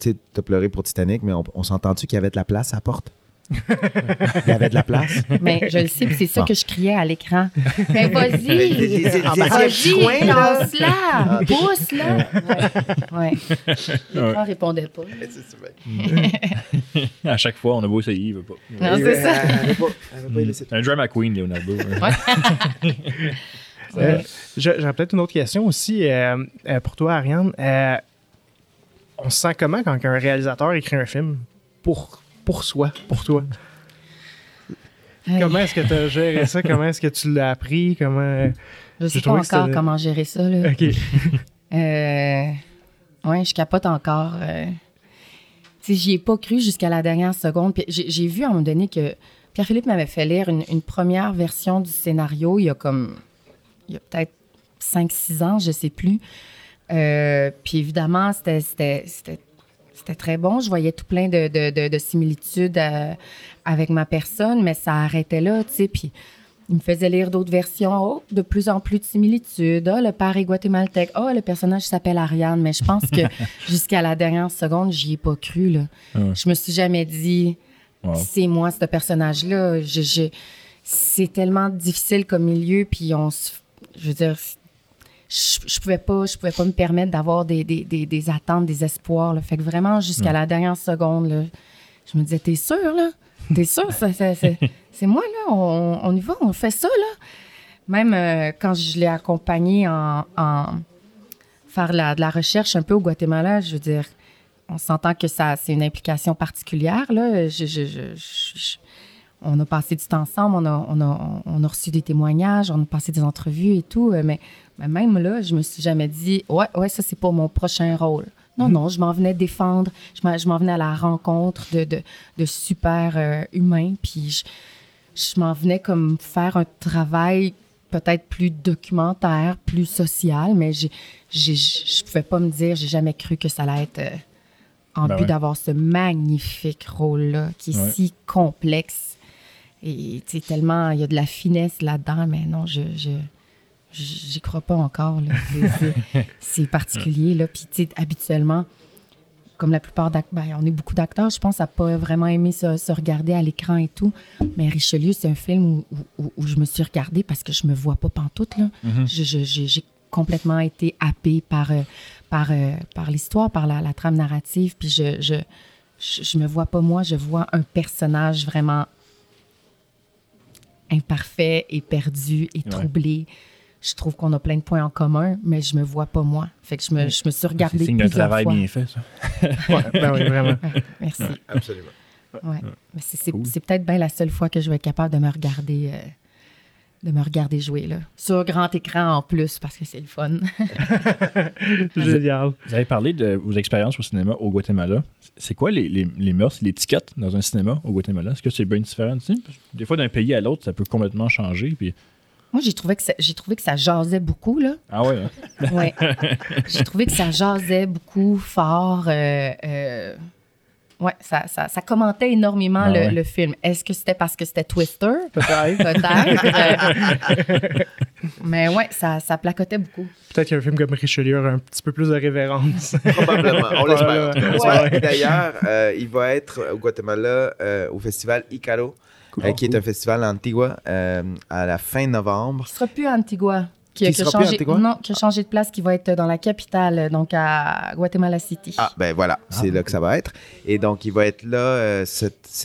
tu as pleuré pour Titanic, mais on, s'entend-tu qu'il y avait de la place à la porte? Il y avait de la place. Mais je le sais, c'est ça que je criais à l'écran. Mais vas-y! Vas-y, lance-la! Pousse-la! Ouais. L'écran ne répondait pas. à chaque fois, on a beau essayer, il ne veut pas. Non, c'est ça. Un drama queen, Leonardo. Euh, J'aurais peut-être une autre question aussi euh, euh, pour toi, Ariane. on se sent comment quand un réalisateur écrit un film? Pour, pour soi, pour toi? Comment est-ce que tu as géré ça? Comment est-ce que tu l'as appris? Comment... Je sais pas encore comment gérer ça. Là. OK. ouais, je capote encore. J'y ai pas cru jusqu'à la dernière seconde. J'ai vu à un moment donné que Pierre-Philippe m'avait fait lire une, une, première version du scénario il y a comme il y a peut-être 5-6 ans, je ne sais plus. Euh, puis évidemment, c'était très bon. Je voyais tout plein de, similitudes euh, avec ma personne, mais ça arrêtait là, tu sais. Puis il me faisait lire d'autres versions, oh, de plus en plus de similitudes. Oh, le père est guatémaltèque. Oh, le personnage s'appelle Ariane. Mais je pense que jusqu'à la dernière seconde, j'y ai pas cru. Là. Ah je me suis jamais dit, c'est moi, ce personnage-là. c'est tellement difficile comme milieu, puis on se je veux dire, je, je, pouvais pas je pouvais pas me permettre d'avoir des, des, des, attentes des espoirs là. fait que vraiment jusqu'à la dernière seconde là, je me disais t'es sûr là? T'es sûr? C'est moi là? On, on, y va on fait ça là? Même euh, quand je l'ai accompagné en, en faire la, de la recherche un peu au Guatemala je veux dire on s'entend que ça c'est une implication particulière là. Je, je, je on a passé du temps ensemble, on a, on a, on a reçu des témoignages, on a passé des entrevues et tout. Euh, mais, même là, je me suis jamais dit, ouais, ouais, ça, c'est pour mon prochain rôle. Non, non, je m'en venais défendre, je m'en venais à la rencontre de, de, de super euh, humains, puis je, je m'en venais comme faire un travail peut-être plus documentaire, plus social, mais je ne pouvais pas me dire, j'ai jamais cru que ça allait être euh, en ben but d'avoir ce magnifique rôle-là, qui est si complexe. Et tellement, il y a de la finesse là-dedans, mais non, je, je j'y crois pas encore. C'est particulier. Là. Puis, habituellement, comme la plupart d'acteurs, ben, on est beaucoup d'acteurs, je pense, à pas vraiment aimé se, regarder à l'écran et tout. Mais Richelieu, c'est un film où, où, je me suis regardée parce que je me vois pas pantoute. Là. Mm-hmm. J'ai complètement été happée par, euh, par, euh, par l'histoire, par la, la, trame narrative. Puis je, je, je, me vois pas moi, je vois un personnage vraiment imparfait et perdu et troublé. Je trouve qu'on a plein de points en commun, mais je me vois pas moi. Fait que je me, je me suis regardée C'est signe d'un travail bien fait, ça. ben oui, vraiment. merci. absolument. Ouais. C'est peut-être bien la seule fois que je vais être capable de me regarder euh, de me regarder jouer là. Sur grand écran en plus parce que c'est le fun. Génial. Vous avez parlé de vos expériences au cinéma au Guatemala. C'est quoi les, les, les mœurs, l'étiquette dans un cinéma au Guatemala? Est-ce que c'est bien différent? Des fois, d'un pays à l'autre, ça peut complètement changer. Puis... Moi, j'ai trouvé, que ça, j'ai trouvé que ça jasait beaucoup. Là. Ah ouais? Hein? ouais. j'ai trouvé que ça jasait beaucoup, fort. Euh, euh, oui, ça, ça, ça, commentait énormément ah le, film. Est-ce que c'était parce que c'était Twister? Peut-être. Peut-être. Mais ouais, ça, ça placotait beaucoup. Peut-être qu'un film comme Richelieu aurait un petit peu plus de révérence. Probablement. On l'espère. D'ailleurs, euh, il va être au Guatemala euh, au festival Icaro, euh, qui est un festival à Antigua à la fin novembre. Ce sera plus à Antigua. qui, a, changé, non, qui a changé de place, qui va être dans la capitale, donc à Guatemala City. Ah, ben voilà, c'est là que ça va être. Et donc, il va être là euh,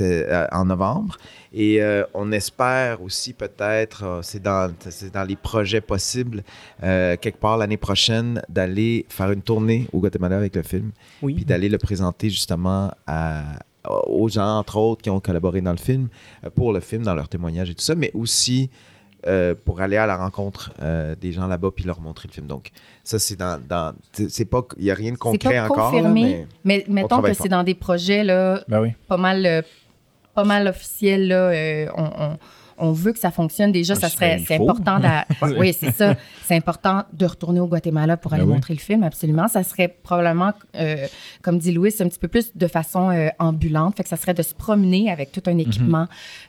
euh, en novembre. Et euh, on espère aussi peut-être, c'est dans, dans les projets possibles, quelque part l'année prochaine, d'aller faire une tournée au Guatemala avec le film. Oui. Puis d'aller le présenter justement à, aux gens, entre autres, qui ont collaboré dans le film, pour le film, dans leurs témoignages et tout ça, mais aussi euh, pour aller à la rencontre euh, des gens là-bas puis leur montrer le film. Donc, ça, c'est dans. dans c'est pas. Il n'y a rien de concret pas encore. mais, mais mettons que c'est dans des projets là, ben pas, mal, euh, pas mal officiels. Là, on on veut que ça fonctionne, déjà, ça serait c'est important. oui, c'est ça. C'est important de retourner au Guatemala pour aller ben montrer le film, absolument. Ça serait probablement, euh, comme dit Louis, un petit peu plus de façon euh, ambulante. Fait que ça serait de se promener avec tout un mhm. équipement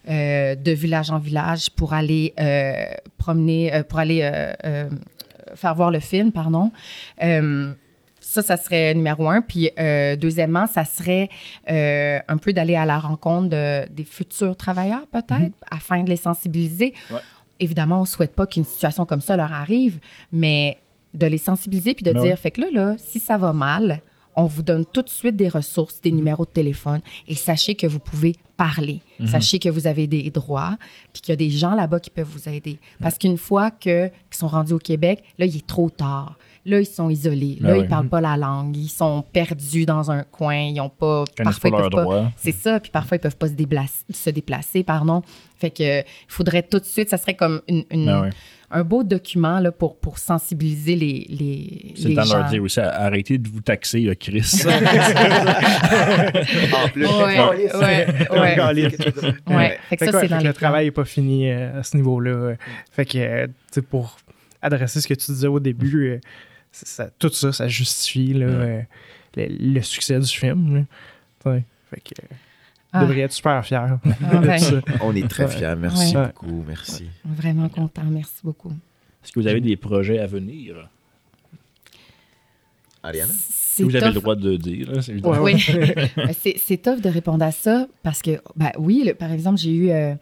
euh, de village en village pour aller promener, pour aller faire voir le film, pardon. Ça, ça serait numéro un. Puis, euh, deuxièmement, ça serait euh, un peu d'aller à la rencontre des futurs travailleurs, peut-être, mhm. afin de les sensibiliser. Évidemment, on ne souhaite pas qu'une situation comme ça leur arrive, mais de les sensibiliser puis de ben dire, fait que là, là, si ça va mal, on vous donne tout de suite des ressources, des numéros de téléphone et sachez que vous pouvez parler. Mhm. Sachez que vous avez des droits puis qu'il y a des gens là-bas qui peuvent vous aider. Parce qu'une fois qu'ils sont rendus au Québec, là, il est trop tard. Là, ils sont isolés. Là, ben ils ne parlent pas la langue. Ils sont perdus dans un coin. Ils n'ont pas. parfois, ils peuvent pas. C'est ça. Puis parfois, ils ne peuvent pas se déplacer, se déplacer. Pardon. Fait que il faudrait tout de suite. Ça serait comme une, ben un beau document là, pour, pour sensibiliser les, les, C'est le temps de leur dire aussi arrêtez de vous taxer, Chris. en plus. Ouais, ouais, ouais. Fait que ça, c'est dans Le travail n'est pas fini euh, à ce niveau-là. Fait que, euh, pour adresser ce que tu disais au début, euh, tout ça, ça justifie euh, le, succès du film. Fait que, ah. devrait être super fier. Ah, On est très fiers. Merci beaucoup. Merci. Vraiment content. Merci beaucoup. Est-ce que vous avez des projets à venir? Ariane? Vous avez le droit de dire. oui, c'est tough de répondre à ça parce que, ben, oui, par exemple, j'ai eu euh,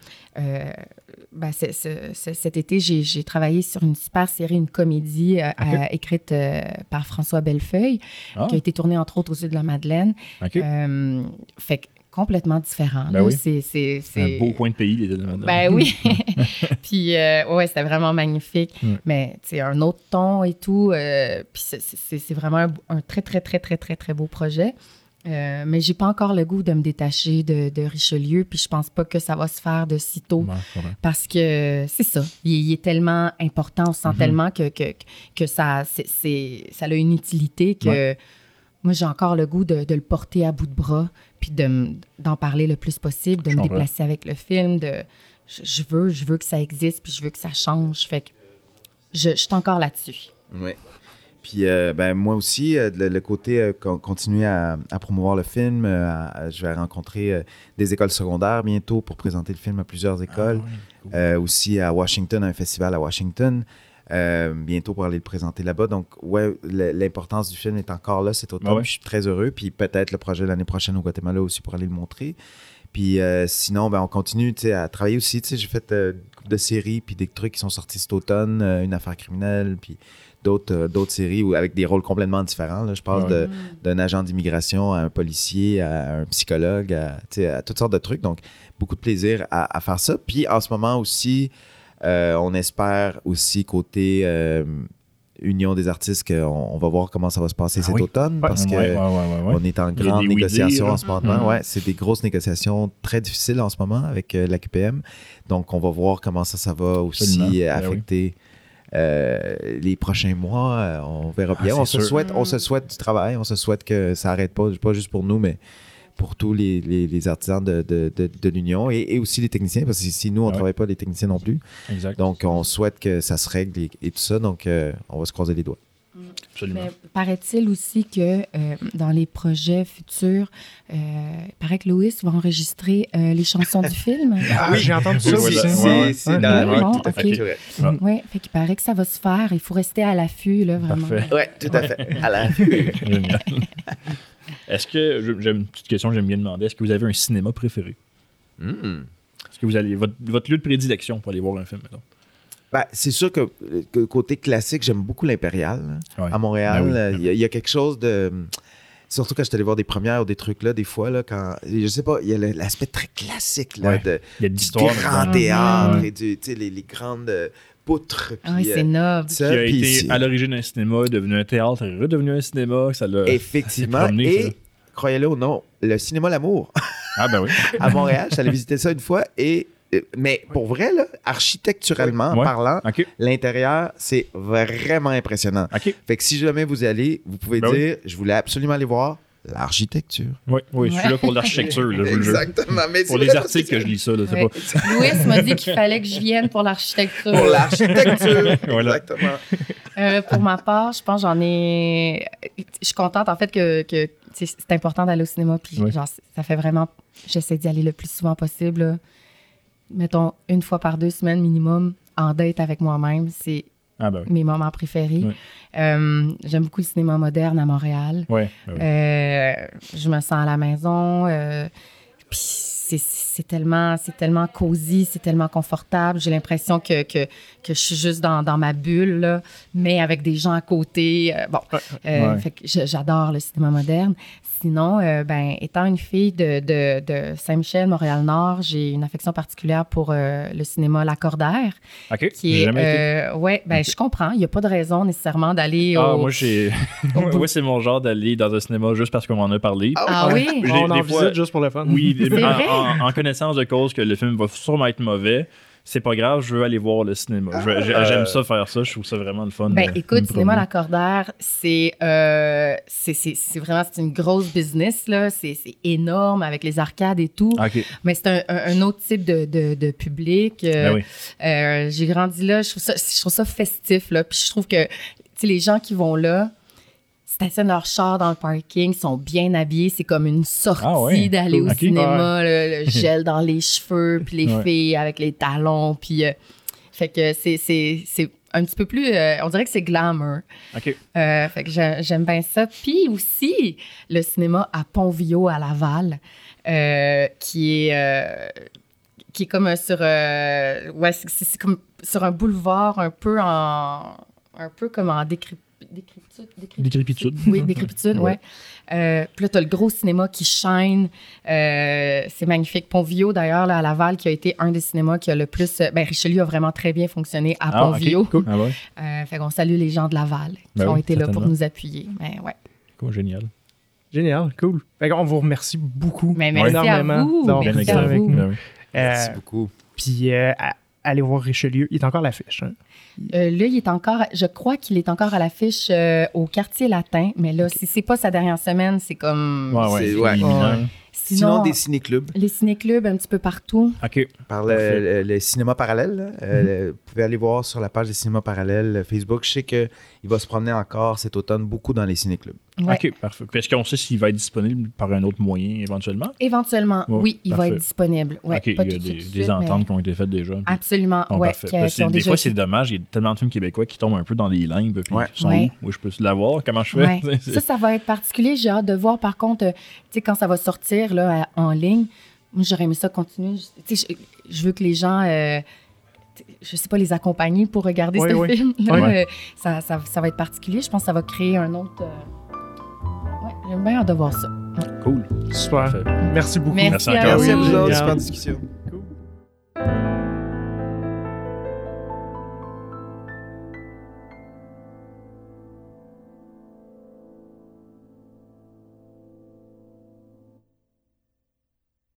ben, cet été, j'ai travaillé sur une super série, une comédie euh, euh, écrite euh, par François Bellefeuille, ah. qui a été tournée entre autres aux îles de la Madeleine. fait complètement différent. Ben c'est un beau coin de pays, les Madeleine. Ben oui. puis, ouais, c'était vraiment magnifique. Mais, c'est un autre ton et tout. puis, c'est vraiment un, un, très, très, très, très, très, très beau projet. Euh, mais j'ai pas encore le goût de me détacher de, Richelieu, puis je pense pas que ça va se faire de sitôt. parce que c'est ça. Il, est tellement important, on sent mm-hmm. tellement que, que, ça, c'est, ça a une utilité que moi, j'ai encore le goût de, le porter à bout de bras, puis d'en parler le plus possible, de me déplacer avec le film. De, je, veux, je veux que ça existe, puis je veux que ça change. Fait que je, je suis encore là-dessus. Oui. Puis euh, ben, moi aussi, euh, le, côté euh, continuer à, promouvoir le film, je vais rencontrer des écoles secondaires bientôt pour présenter le film à plusieurs ah écoles. aussi à Washington, un festival à Washington. Bientôt pour aller le présenter là-bas. Donc, ouais, l'importance du film est encore là cet automne. Je suis très heureux. Puis peut-être le projet l'année prochaine au Guatemala aussi pour aller le montrer. Puis sinon, ben, on continue à travailler aussi. J'ai fait une couple de séries, puis des trucs qui sont sortis cet automne, une affaire criminelle, puis d'autres euh, d'autres séries où, avec des rôles complètement différents. Je parle d'un agent d'immigration à un policier, à un psychologue, à, à, toutes sortes de trucs. Donc, beaucoup de plaisir à, faire ça. Puis en ce moment aussi, euh, on espère aussi côté euh, Union des artistes qu'on on va voir comment ça va se passer ah cet automne parce qu'on est en grande négociation en ce moment. Ouais, c'est des grosses négociations très difficiles en ce moment avec la QPM. Donc, on va voir comment ça, ça va aussi ben affecter. Euh, les prochains mois, euh, on verra bien. Ah, on, se souhaite, on se souhaite du travail, on se souhaite que ça n'arrête pas, pas juste pour nous, mais pour tous les, les, artisans de, de, de, l'Union et, aussi les techniciens, parce que si nous, on ne travaille pas, les techniciens non plus. Donc, on souhaite que ça se règle et, tout ça. Donc, euh, on va se croiser les doigts. Mais paraît-il aussi que euh, dans les projets futurs, euh, il paraît que Louis va enregistrer euh, les chansons du film. Ah, oui, j'ai entendu ça aussi. C'est dans tout à fait Oui, fait qu'il paraît que ça va se faire. Il faut rester à l'affût, là, vraiment. Oui, tout à fait. À l'affût. Est-ce que, j'ai une petite question que j'aime bien demander, est-ce que vous avez un cinéma préféré? Hmm. Est-ce que vous allez, votre, lieu de prédilection pour aller voir un film, maintenant? Ben, c'est sûr que, que côté classique, j'aime beaucoup l'Impérial. Ouais. À Montréal, Ben oui, ben il y, a- il y a quelque chose de. Surtout quand je suis allé voir des premières ou des trucs là, des fois, là, quand. Je sais pas, il y a l'aspect très classique là, Ouais. de, Il y a de du grand théâtre Ouais. et du, tu sais, les, les grandes poutres. Ah oui, c'est noble. qui a puis été c'est- à l'origine un cinéma, est devenu un théâtre, est redevenu un cinéma. Ça l'a. Effectivement. promené, et, ça. croyez-le ou non, le cinéma L'Amour Ah, ben oui. à Montréal, j'allais visiter ça une fois et. euh, Mais pour vrai, là, architecturalement Ouais. parlant, l'intérieur, c'est vraiment impressionnant. Fait que si jamais vous y allez, vous pouvez Ben oui. dire je voulais absolument aller voir l'architecture. Oui, oui, je suis là pour l'architecture. Exactement. Mais Pour les articles que je lis ça, là, c'est Ouais. pas. Louis m'a dit qu'il fallait que je vienne pour l'architecture. Pour l'architecture. Voilà. Exactement. Euh, pour ma part, je pense que j'en ai. Je suis contente en fait que, que c'est important d'aller au cinéma. Puis Oui. genre, ça fait vraiment. J'essaie d'y aller le plus souvent possible. là. Mettons une fois par deux semaines minimum en date avec moi-même. C'est Ah, ben oui. mes moments préférés. Oui. Euh, J'aime beaucoup le cinéma moderne à Montréal. Ouais, ben oui. Euh, je me sens à la maison. euh, puis c'est- tellement, c'est tellement cosy, c'est tellement confortable. J'ai l'impression que, que, que je suis juste dans, dans ma bulle, là, mais avec des gens à côté. euh, bon, euh, Ouais. j'adore le cinéma moderne. Sinon, euh, ben, étant une fille de, de, de Saint-Michel, Montréal-Nord, j'ai une affection particulière pour euh, le cinéma Lacordaire, OK. qui J'ai est... jamais été. euh, ouais, ben, je comprends. Il n'y a pas de raison nécessairement d'aller Ah, au... moi, j'ai. moi, c'est mon genre d'aller dans un cinéma juste parce qu'on m'en a parlé. Ah oui? J'ai- On en des fois- visite juste pour le fun. Oui, en, vrai? En- en connaissance de cause que le film va sûrement être mauvais, c'est pas grave, je veux aller voir le cinéma. J'ai- J'aime ça faire ça, je trouve ça vraiment le fun. Ben, euh, écoute, Cinéma promener. Lacordaire, c'est euh, c'est- c'est c'est vraiment c'est une grosse business, là. C'est c'est énorme avec les arcades et tout. Ah. Mais c'est un, un- un autre type de, de, de public. Euh, Ben oui. euh, J'ai grandi là, je trouve, ça, je trouve ça festif, là. Puis je trouve que, les gens qui vont là, stationnent leur char dans le parking, sont bien habillés. C'est comme une sortie Ah ouais, d'aller cool. au cinéma, le, le gel dans les cheveux, puis les Ouais. filles avec les talons. Puis, euh, fait que c'est- c'est c'est un petit peu plus, euh, on dirait que c'est glamour. OK. Euh, fait que j'ai- j'aime bien ça. Puis aussi, le cinéma à Pont-Viau à Laval, qui est qui est comme sur ouais, c'est- comme sur un boulevard un peu en un peu comme en décryp- décryptude. Décrépitude. Oui, décrépitude, ouais. Euh, puis là, tu as le gros cinéma qui shine. Euh, c'est magnifique. Pont-Viau, d'ailleurs, là, à Laval, qui a été un des cinémas qui a le plus. euh, Ben, Richelieu a vraiment très bien fonctionné à Ah, cool. Ah ouais. Euh, fait qu'on salue les gens de Laval qui Ben ont oui, été là pour nous appuyer. Ben, ouais. Cool, génial. Génial, cool. Fait qu'on vous remercie beaucoup. Mais merci à énormément vous. d'avoir Bien fait Merci à avec vous. nous. Ben oui. Merci Euh, beaucoup. Puis euh, à- allez voir Richelieu. Il est encore à l'affiche. Hein? Euh, là, il est encore, je crois qu'il est encore à l'affiche euh, au quartier latin, mais là, si c'est pas sa dernière semaine, c'est comme. Ouais, ouais. C'est- c'est ouais. imminent. Sinon, Sinon, des ciné-clubs, les ciné-clubs un petit peu partout. OK. par le, Parfait. le- le cinéma parallèle, euh, vous pouvez aller voir sur la page des cinémas parallèles euh, Facebook. Je sais qu'il va se promener encore cet automne beaucoup dans les ciné-clubs. Ouais. OK, parfait. Puis Est-ce qu'on sait s'il va être disponible par un autre moyen éventuellement? Éventuellement, Ouais, oui, il va être disponible. Ouais, OK, pas il y a tout des, suite, des mais- ententes qui ont été faites déjà. puis- Absolument, Bon, ouais. parfait. qui, Parce que qui des fois, c'est dommage. Il y a tellement de films québécois qui tombent un peu dans les limbes. Puis sont Ouais. où? Où je peux l'avoir? Comment je fais? Ça, ça va être particulier. J'ai hâte de voir, par contre, euh, tu sais, quand ça va sortir là, à- en ligne, moi, j'aurais aimé ça continuer. Je- veux que les gens, euh, je sais pas, les accompagner pour regarder ce film. Oui. Euh, ça, ça, va être particulier. Je pense que ça va créer un autre. Euh, ouais, j'ai bien hâte de voir ça. Cool. Super. Merci beaucoup. Merci, Merci à, à vous. Merci à vous. Super discussion. Cool.